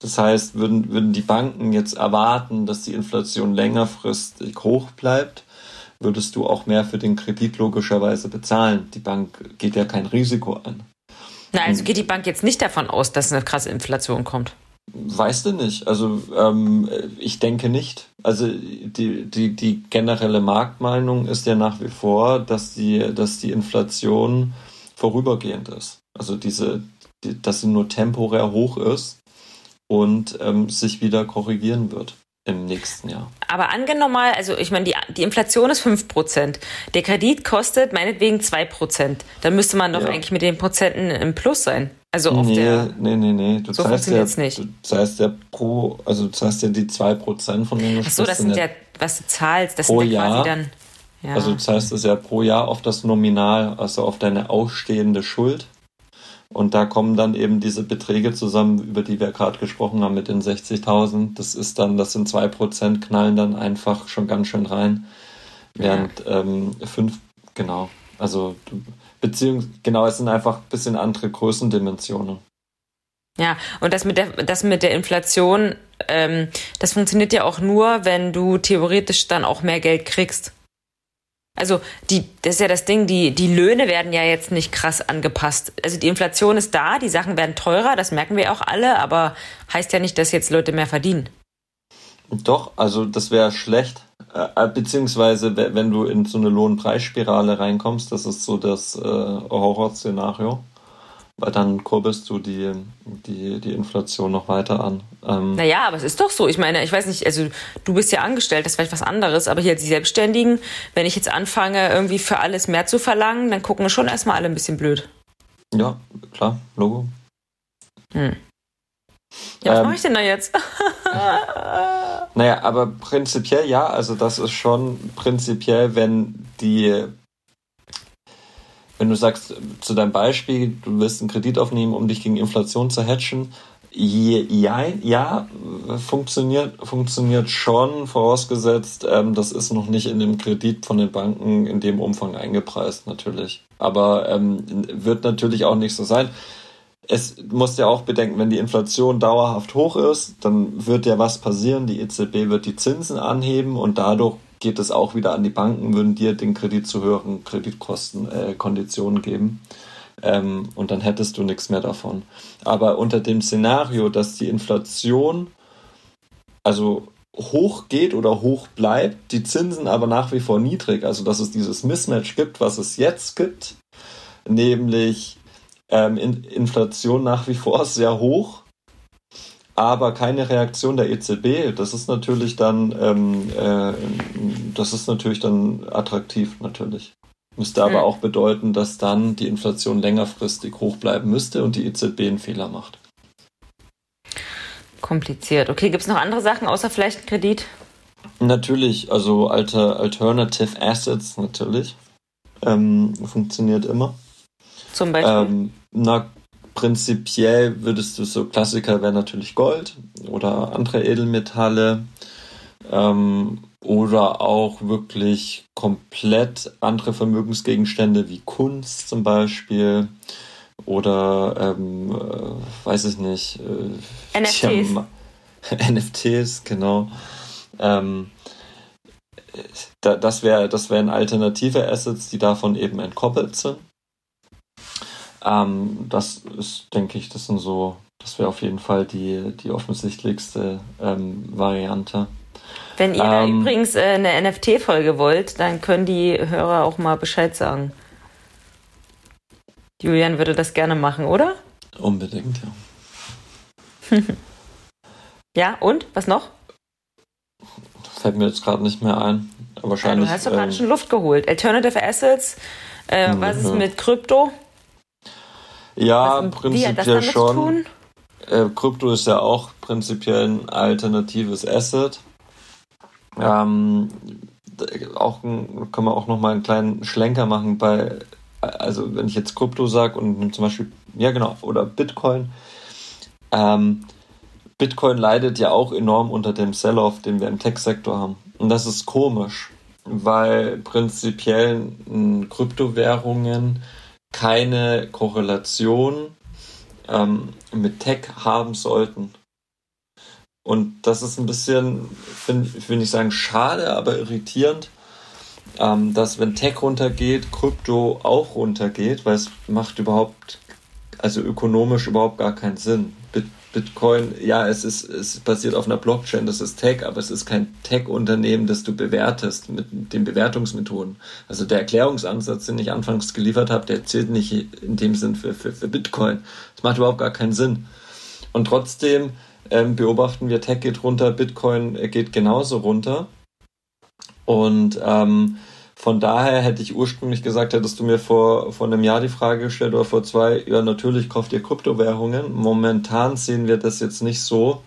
Das heißt, würden, würden die Banken jetzt erwarten, dass die Inflation längerfristig hoch bleibt, würdest du auch mehr für den Kredit logischerweise bezahlen. Die Bank geht ja kein Risiko an. Na, also geht die Bank jetzt nicht davon aus, dass eine krasse Inflation kommt. Weißt du nicht. Also ähm, ich denke nicht. Also die, die, die generelle Marktmeinung ist ja nach wie vor, dass die, dass die Inflation vorübergehend ist. Also diese, die, dass sie nur temporär hoch ist und ähm, sich wieder korrigieren wird im nächsten Jahr. Aber angenommen mal, also ich meine, die, die Inflation ist 5%. Der Kredit kostet meinetwegen 2%. Dann müsste man doch ja. eigentlich mit den Prozenten im Plus sein. Also auf nee, der. Nee, nee, nee. Du so funktioniert ja, nicht. Du zahlst ja pro, also du zahlst ja die 2% von du Ach so, das sind ja, was du zahlst. Das pro sind ja quasi dann. Ja. Also du zahlst es ja pro Jahr auf das Nominal, also auf deine ausstehende Schuld. Und da kommen dann eben diese Beträge zusammen, über die wir gerade gesprochen haben mit den 60.000. Das ist dann, das sind 2%, knallen dann einfach schon ganz schön rein. Während ja. ähm, 5, genau. Also beziehungsweise, genau, es sind einfach ein bisschen andere Größendimensionen. Ja, und das mit der, das mit der Inflation, ähm, das funktioniert ja auch nur, wenn du theoretisch dann auch mehr Geld kriegst. Also die, das ist ja das Ding, die, die Löhne werden ja jetzt nicht krass angepasst. Also die Inflation ist da, die Sachen werden teurer, das merken wir auch alle, aber heißt ja nicht, dass jetzt Leute mehr verdienen. Doch, also das wäre schlecht. Äh, äh beziehungsweise, wenn du in so eine Lohnpreisspirale reinkommst, das ist so das äh, Horrorszenario weil dann kurbelst du die, die, die Inflation noch weiter an. Ähm naja, aber es ist doch so. Ich meine, ich weiß nicht, also du bist ja angestellt, das ist vielleicht was anderes, aber hier die Selbstständigen, wenn ich jetzt anfange, irgendwie für alles mehr zu verlangen, dann gucken schon erstmal alle ein bisschen blöd. Ja, klar, Logo. Hm. Ja, was ähm, mache ich denn da jetzt? naja, aber prinzipiell ja, also das ist schon prinzipiell, wenn die wenn du sagst, zu deinem Beispiel, du willst einen Kredit aufnehmen, um dich gegen Inflation zu hatchen, ja, ja, funktioniert, funktioniert schon, vorausgesetzt, ähm, das ist noch nicht in dem Kredit von den Banken in dem Umfang eingepreist, natürlich. Aber ähm, wird natürlich auch nicht so sein. Es muss ja auch bedenken, wenn die Inflation dauerhaft hoch ist, dann wird ja was passieren. Die EZB wird die Zinsen anheben und dadurch geht es auch wieder an die Banken, würden dir den Kredit zu höheren Kreditkosten, äh, geben. Ähm, und dann hättest du nichts mehr davon. Aber unter dem Szenario, dass die Inflation also hoch geht oder hoch bleibt, die Zinsen aber nach wie vor niedrig, also dass es dieses Mismatch gibt, was es jetzt gibt, nämlich ähm, Inflation nach wie vor sehr hoch aber keine Reaktion der EZB. Das ist natürlich dann, ähm, äh, das ist natürlich dann attraktiv natürlich. Müsste aber mhm. auch bedeuten, dass dann die Inflation längerfristig hoch bleiben müsste und die EZB einen Fehler macht. Kompliziert. Okay, gibt es noch andere Sachen außer vielleicht Kredit? Natürlich, also alte Alternative Assets natürlich. Ähm, funktioniert immer. Zum Beispiel? Ähm, na, prinzipiell würdest du so Klassiker wären natürlich Gold oder andere Edelmetalle ähm, oder auch wirklich komplett andere Vermögensgegenstände wie Kunst zum Beispiel oder ähm, äh, weiß ich nicht äh, NFTs NFTs genau. Ähm, da, das wäre das wären alternative Assets die davon eben entkoppelt sind ähm, das ist, denke ich, das sind so, das wäre auf jeden Fall die, die offensichtlichste ähm, Variante. Wenn ihr da ähm, übrigens äh, eine NFT-Folge wollt, dann können die Hörer auch mal Bescheid sagen. Julian würde das gerne machen, oder? Unbedingt, ja. ja, und? Was noch? Fällt mir jetzt gerade nicht mehr ein. wahrscheinlich. Ja, du hast doch gerade ähm, schon Luft geholt. Alternative Assets, äh, was ist mit Krypto? Ja, Was, prinzipiell schon. Äh, Krypto ist ja auch prinzipiell ein alternatives Asset. Ähm, auch können wir auch noch mal einen kleinen Schlenker machen bei, also wenn ich jetzt Krypto sage und zum Beispiel, ja genau, oder Bitcoin. Ähm, Bitcoin leidet ja auch enorm unter dem Sell-off, den wir im Tech-Sektor haben. Und das ist komisch, weil prinzipiell Kryptowährungen keine Korrelation ähm, mit Tech haben sollten. Und das ist ein bisschen, ich will nicht sagen schade, aber irritierend, ähm, dass wenn Tech runtergeht, Krypto auch runtergeht, weil es macht überhaupt, also ökonomisch überhaupt gar keinen Sinn. Bitcoin, ja, es ist, es basiert auf einer Blockchain, das ist Tech, aber es ist kein Tech-Unternehmen, das du bewertest mit den Bewertungsmethoden. Also der Erklärungsansatz, den ich anfangs geliefert habe, der zählt nicht in dem Sinn für, für, für Bitcoin. Das macht überhaupt gar keinen Sinn. Und trotzdem ähm, beobachten wir, Tech geht runter, Bitcoin geht genauso runter. Und ähm, von daher hätte ich ursprünglich gesagt, hättest du mir vor, vor einem Jahr die Frage gestellt oder vor zwei, ja, natürlich kauft ihr Kryptowährungen. Momentan sehen wir das jetzt nicht so,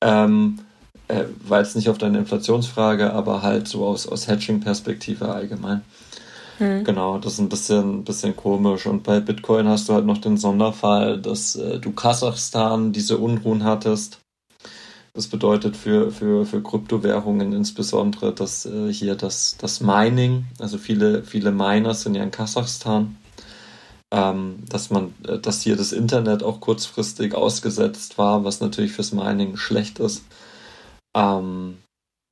ähm, äh, weil es nicht auf deine Inflationsfrage, aber halt so aus, aus Hedging-Perspektive allgemein. Hm. Genau, das ist ein bisschen, bisschen komisch. Und bei Bitcoin hast du halt noch den Sonderfall, dass äh, du Kasachstan diese Unruhen hattest das bedeutet für, für, für Kryptowährungen insbesondere, dass äh, hier das, das Mining, also viele, viele Miner sind ja in Kasachstan, ähm, dass man, äh, dass hier das Internet auch kurzfristig ausgesetzt war, was natürlich fürs Mining schlecht ist. Ähm,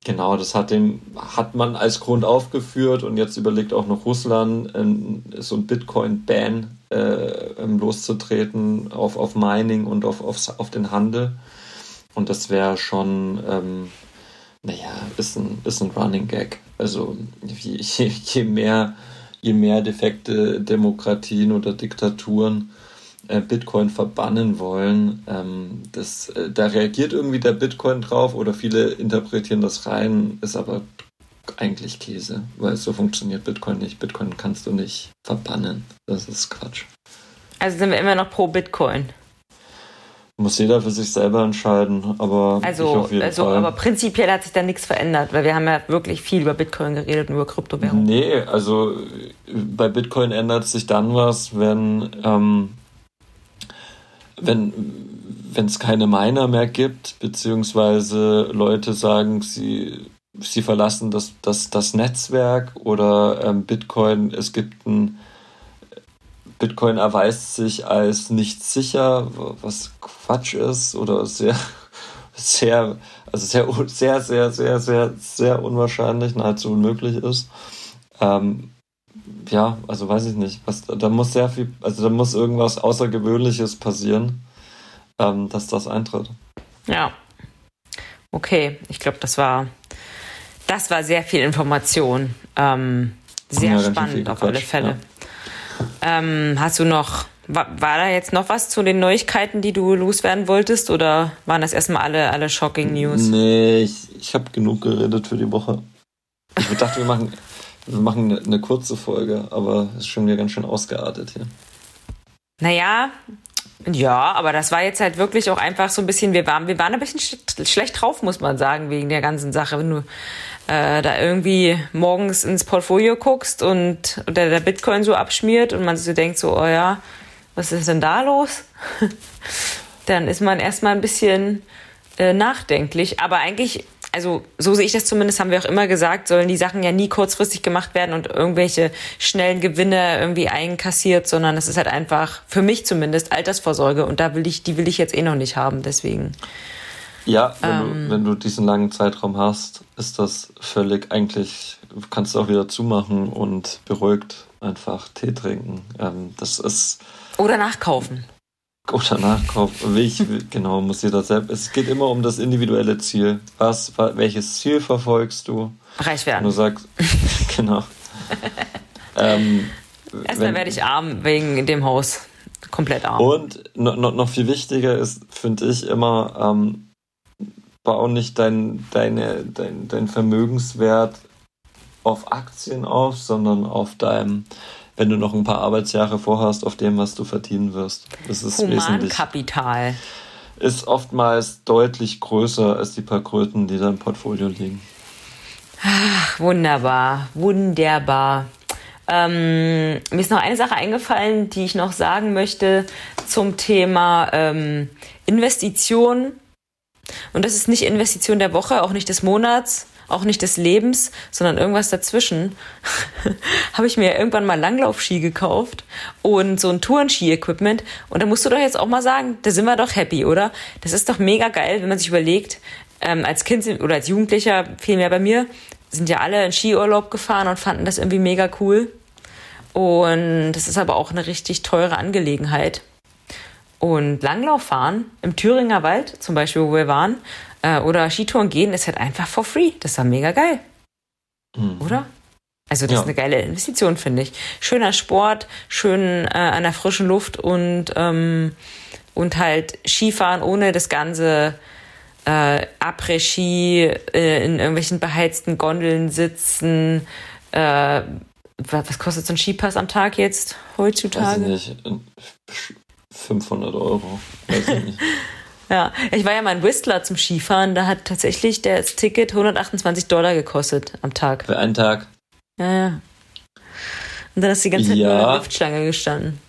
genau, das hat, den, hat man als Grund aufgeführt und jetzt überlegt auch noch Russland, ähm, so ein Bitcoin-Ban äh, loszutreten auf, auf Mining und auf, auf, auf den Handel. Und das wäre schon, ähm, naja, ist ein, ist ein Running Gag. Also je, je, mehr, je mehr defekte Demokratien oder Diktaturen äh, Bitcoin verbannen wollen, ähm, das, äh, da reagiert irgendwie der Bitcoin drauf oder viele interpretieren das rein, ist aber eigentlich Käse, weil so funktioniert Bitcoin nicht. Bitcoin kannst du nicht verbannen. Das ist Quatsch. Also sind wir immer noch pro Bitcoin. Muss jeder für sich selber entscheiden, aber also, also, Fall. aber prinzipiell hat sich da nichts verändert, weil wir haben ja wirklich viel über Bitcoin geredet und über Kryptowährungen. Nee, also bei Bitcoin ändert sich dann was, wenn ähm, wenn wenn es keine Miner mehr gibt, beziehungsweise Leute sagen, sie sie verlassen das das das Netzwerk oder ähm, Bitcoin, es gibt ein Bitcoin erweist sich als nicht sicher, was Quatsch ist oder sehr, sehr, also sehr, sehr, sehr, sehr, sehr, sehr unwahrscheinlich, nahezu unmöglich ist. Ähm, ja, also weiß ich nicht. Was, da muss sehr viel, also da muss irgendwas Außergewöhnliches passieren, ähm, dass das eintritt. Ja. Okay, ich glaube, das war, das war sehr viel Information. Ähm, sehr ja, spannend auf alle Fälle. Ja. Ähm, hast du noch, war, war, da jetzt noch was zu den Neuigkeiten, die du loswerden wolltest oder waren das erstmal alle, alle Shocking News? Nee, ich, ich habe genug geredet für die Woche. Ich dachte, wir machen, wir machen eine, eine kurze Folge, aber es ist schon wieder ganz schön ausgeartet hier. Naja, ja, aber das war jetzt halt wirklich auch einfach so ein bisschen, wir waren, wir waren ein bisschen schlecht drauf, muss man sagen, wegen der ganzen Sache. Wenn du äh, da irgendwie morgens ins Portfolio guckst und, und der, Bitcoin so abschmiert und man so denkt so, oh ja, was ist denn da los? Dann ist man erstmal ein bisschen äh, nachdenklich. Aber eigentlich, also so sehe ich das zumindest, haben wir auch immer gesagt, sollen die Sachen ja nie kurzfristig gemacht werden und irgendwelche schnellen Gewinne irgendwie einkassiert, sondern es ist halt einfach, für mich zumindest, Altersvorsorge und da will ich, die will ich jetzt eh noch nicht haben, deswegen. Ja, wenn, ähm, du, wenn du diesen langen Zeitraum hast, ist das völlig eigentlich, kannst du auch wieder zumachen und beruhigt einfach Tee trinken. Ähm, das ist. Oder nachkaufen. Oder nachkaufen. Wie ich, genau, muss jeder selbst. Es geht immer um das individuelle Ziel. Was, welches Ziel verfolgst du? Reich werden. Und du sagst, genau. ähm, Erstmal werde ich arm wegen dem Haus. Komplett arm. Und noch, noch viel wichtiger ist, finde ich immer, ähm, bau nicht dein, deine, dein, dein Vermögenswert auf Aktien auf, sondern auf deinem, wenn du noch ein paar Arbeitsjahre vorhast, auf dem, was du verdienen wirst. Das ist Humankapital. Ist oftmals deutlich größer als die paar Kröten, die da im Portfolio liegen. Ach, wunderbar, wunderbar. Ähm, mir ist noch eine Sache eingefallen, die ich noch sagen möchte zum Thema ähm, Investition und das ist nicht Investition der Woche, auch nicht des Monats, auch nicht des Lebens, sondern irgendwas dazwischen. habe ich mir irgendwann mal Langlaufski gekauft und so ein Tourenski-Equipment. Und da musst du doch jetzt auch mal sagen, da sind wir doch happy, oder? Das ist doch mega geil, wenn man sich überlegt, ähm, als Kind oder als Jugendlicher, vielmehr bei mir, sind ja alle in Skiurlaub gefahren und fanden das irgendwie mega cool. Und das ist aber auch eine richtig teure Angelegenheit. Und Langlauf fahren im Thüringer Wald, zum Beispiel, wo wir waren, äh, oder Skitouren gehen, ist halt einfach for free. Das war mega geil. Mhm. Oder? Also das ja. ist eine geile Investition, finde ich. Schöner Sport, schön äh, an der frischen Luft und, ähm, und halt Skifahren ohne das ganze äh, Après-Ski äh, in irgendwelchen beheizten Gondeln sitzen. Äh, was kostet so ein Skipass am Tag jetzt heutzutage? Weiß ich nicht. 500 Euro. Weiß ich nicht. ja, ich war ja mal in Whistler zum Skifahren. Da hat tatsächlich das Ticket 128 Dollar gekostet am Tag. Für einen Tag? Ja, ja. Und dann hast du die ganze Zeit ja. nur in der Luftschlange gestanden.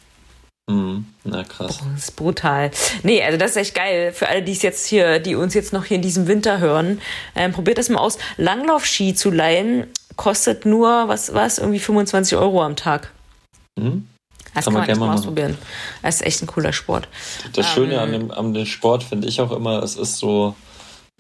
Mhm. Na krass. Oh, das ist brutal. Nee, also das ist echt geil. Für alle, die es jetzt hier, die uns jetzt noch hier in diesem Winter hören, ähm, probiert das mal aus. Langlaufski zu leihen kostet nur, was was irgendwie 25 Euro am Tag. Mhm. Das kann, kann man, man mal ausprobieren. Das ist echt ein cooler Sport. Das Schöne ähm, an, dem, an dem Sport finde ich auch immer, es ist so,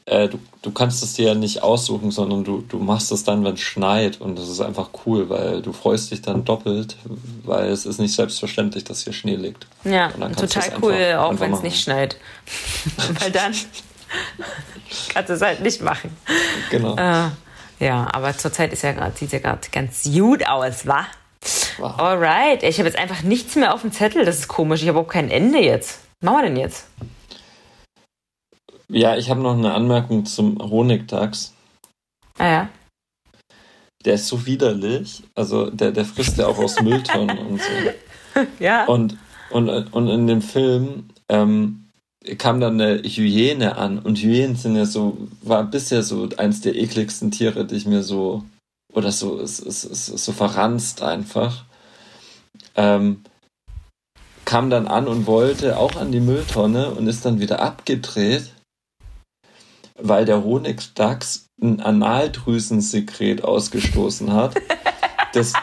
äh, du, du kannst es dir ja nicht aussuchen, sondern du, du machst es dann, wenn es schneit. Und das ist einfach cool, weil du freust dich dann doppelt, weil es ist nicht selbstverständlich, dass hier Schnee liegt. Ja, total cool, einfach, auch wenn es nicht schneit. weil dann kannst du es halt nicht machen. Genau. Äh, ja, aber zurzeit ist ja grad, sieht ja gerade ganz gut aus, wa? Wow. Alright, ich habe jetzt einfach nichts mehr auf dem Zettel, das ist komisch. Ich habe auch kein Ende jetzt. Was machen wir denn jetzt? Ja, ich habe noch eine Anmerkung zum Honigdachs. Ah ja. Der ist so widerlich. Also der, der frisst ja auch aus Mülltonnen und so. Ja. Und, und, und in dem Film ähm, kam dann eine Hyäne an. Und Hyänen sind ja so, war bisher so eins der ekligsten Tiere, die ich mir so, oder so, ist, ist, ist so verranzt einfach. Ähm, kam dann an und wollte auch an die Mülltonne und ist dann wieder abgedreht weil der Honigdachs ein Analdrüsensekret ausgestoßen hat, das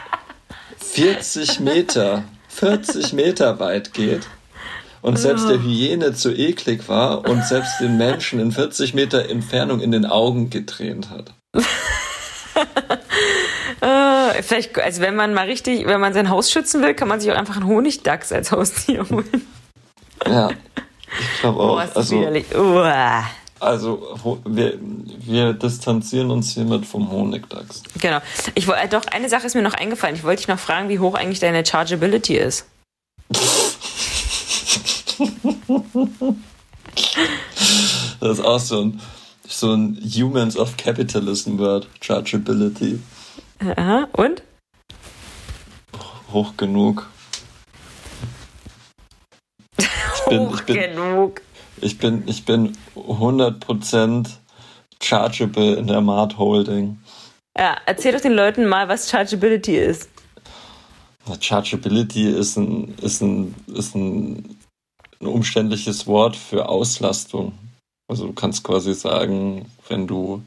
40 Meter, 40 Meter weit geht und selbst der Hyäne zu eklig war und selbst den Menschen in 40 Meter Entfernung in den Augen getränt hat. vielleicht, also wenn man mal richtig, wenn man sein Haus schützen will, kann man sich auch einfach einen Honigdachs als Haustier holen. Ja, ich glaube auch. Ist also, widerlich. Uah. Also wir, wir distanzieren uns hiermit vom Honigdachs. Genau. Ich wollte äh, doch eine Sache ist mir noch eingefallen. Ich wollte dich noch fragen, wie hoch eigentlich deine Chargeability ist. das ist auch so ein, so ein Humans of Capitalism Word. Chargeability. Aha. Und? Hoch genug. Ich bin, Hoch ich bin, genug. Ich bin, ich bin 100% chargeable in der Mart Holding. Ja, erzähl doch den Leuten mal, was Chargeability ist. Chargeability ist ein, ist ein, ist ein, ein umständliches Wort für Auslastung. Also du kannst quasi sagen, wenn du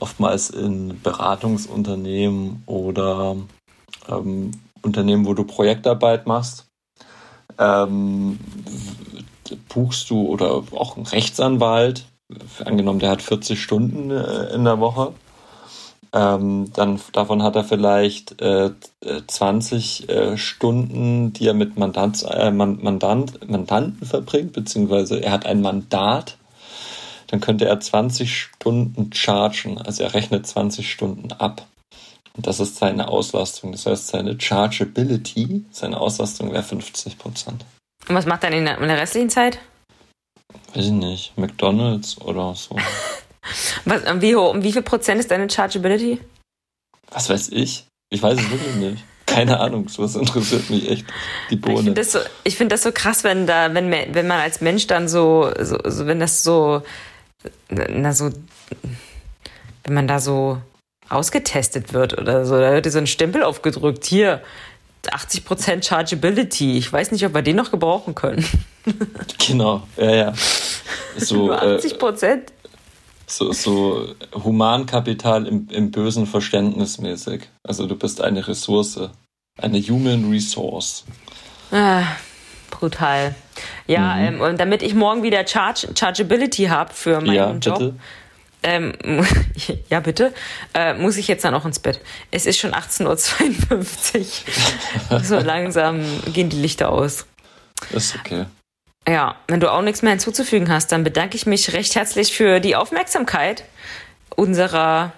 oftmals in Beratungsunternehmen oder ähm, Unternehmen, wo du Projektarbeit machst, ähm, buchst du oder auch ein Rechtsanwalt, angenommen, der hat 40 Stunden äh, in der Woche, ähm, dann davon hat er vielleicht äh, 20 äh, Stunden, die er mit Mandant, äh, Mandant, Mandanten verbringt, beziehungsweise er hat ein Mandat, dann könnte er 20 Stunden chargen, also er rechnet 20 Stunden ab. Und das ist seine Auslastung. Das heißt, seine Chargeability, seine Auslastung wäre 50 Prozent. Und was macht er in der, in der restlichen Zeit? Weiß ich nicht. McDonalds oder so. was, wie, hoch, wie viel Prozent ist deine Chargeability? Was weiß ich? Ich weiß es wirklich nicht. Keine Ahnung, sowas interessiert mich echt. Die Bohne. Ich finde das, so, find das so krass, wenn da, wenn, wenn man als Mensch dann so, so, so, wenn das so, na so, wenn man da so ausgetestet wird oder so, da wird dir so ein Stempel aufgedrückt. Hier, 80% Chargeability. Ich weiß nicht, ob wir den noch gebrauchen können. genau, ja, ja. So, 80% Äh, so, so Humankapital im, im bösen Verständnis mäßig. Also du bist eine Ressource, eine Human Resource. Ah, brutal. Ja, mhm. ähm, und damit ich morgen wieder Charge, Chargeability habe für meinen ja, Job. Bitte ähm, ja bitte, äh, muss ich jetzt dann auch ins Bett. Es ist schon 18.52 Uhr. so langsam gehen die Lichter aus. Ist okay. Ja, wenn du auch nichts mehr hinzuzufügen hast, dann bedanke ich mich recht herzlich für die Aufmerksamkeit unserer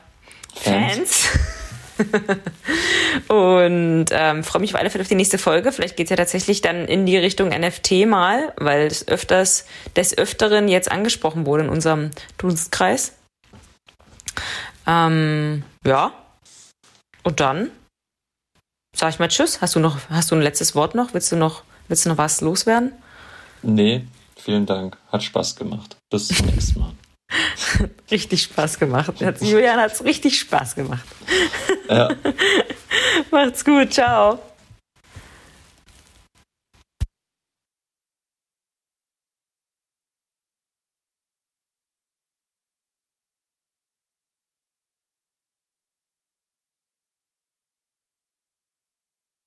Fans. Fans. und ähm, freue mich auf alle Fälle auf die nächste Folge. Vielleicht geht es ja tatsächlich dann in die Richtung NFT mal, weil es öfters des Öfteren jetzt angesprochen wurde in unserem Dunstkreis. Ähm, ja. Und dann sage ich mal Tschüss. Hast du noch, hast du ein letztes Wort noch? Willst du noch, willst du noch was loswerden? Nee, vielen Dank. Hat Spaß gemacht. Bis zum nächsten Mal. Richtig Spaß gemacht. Julian hat es richtig Spaß gemacht. Ja. Macht's gut. Ciao.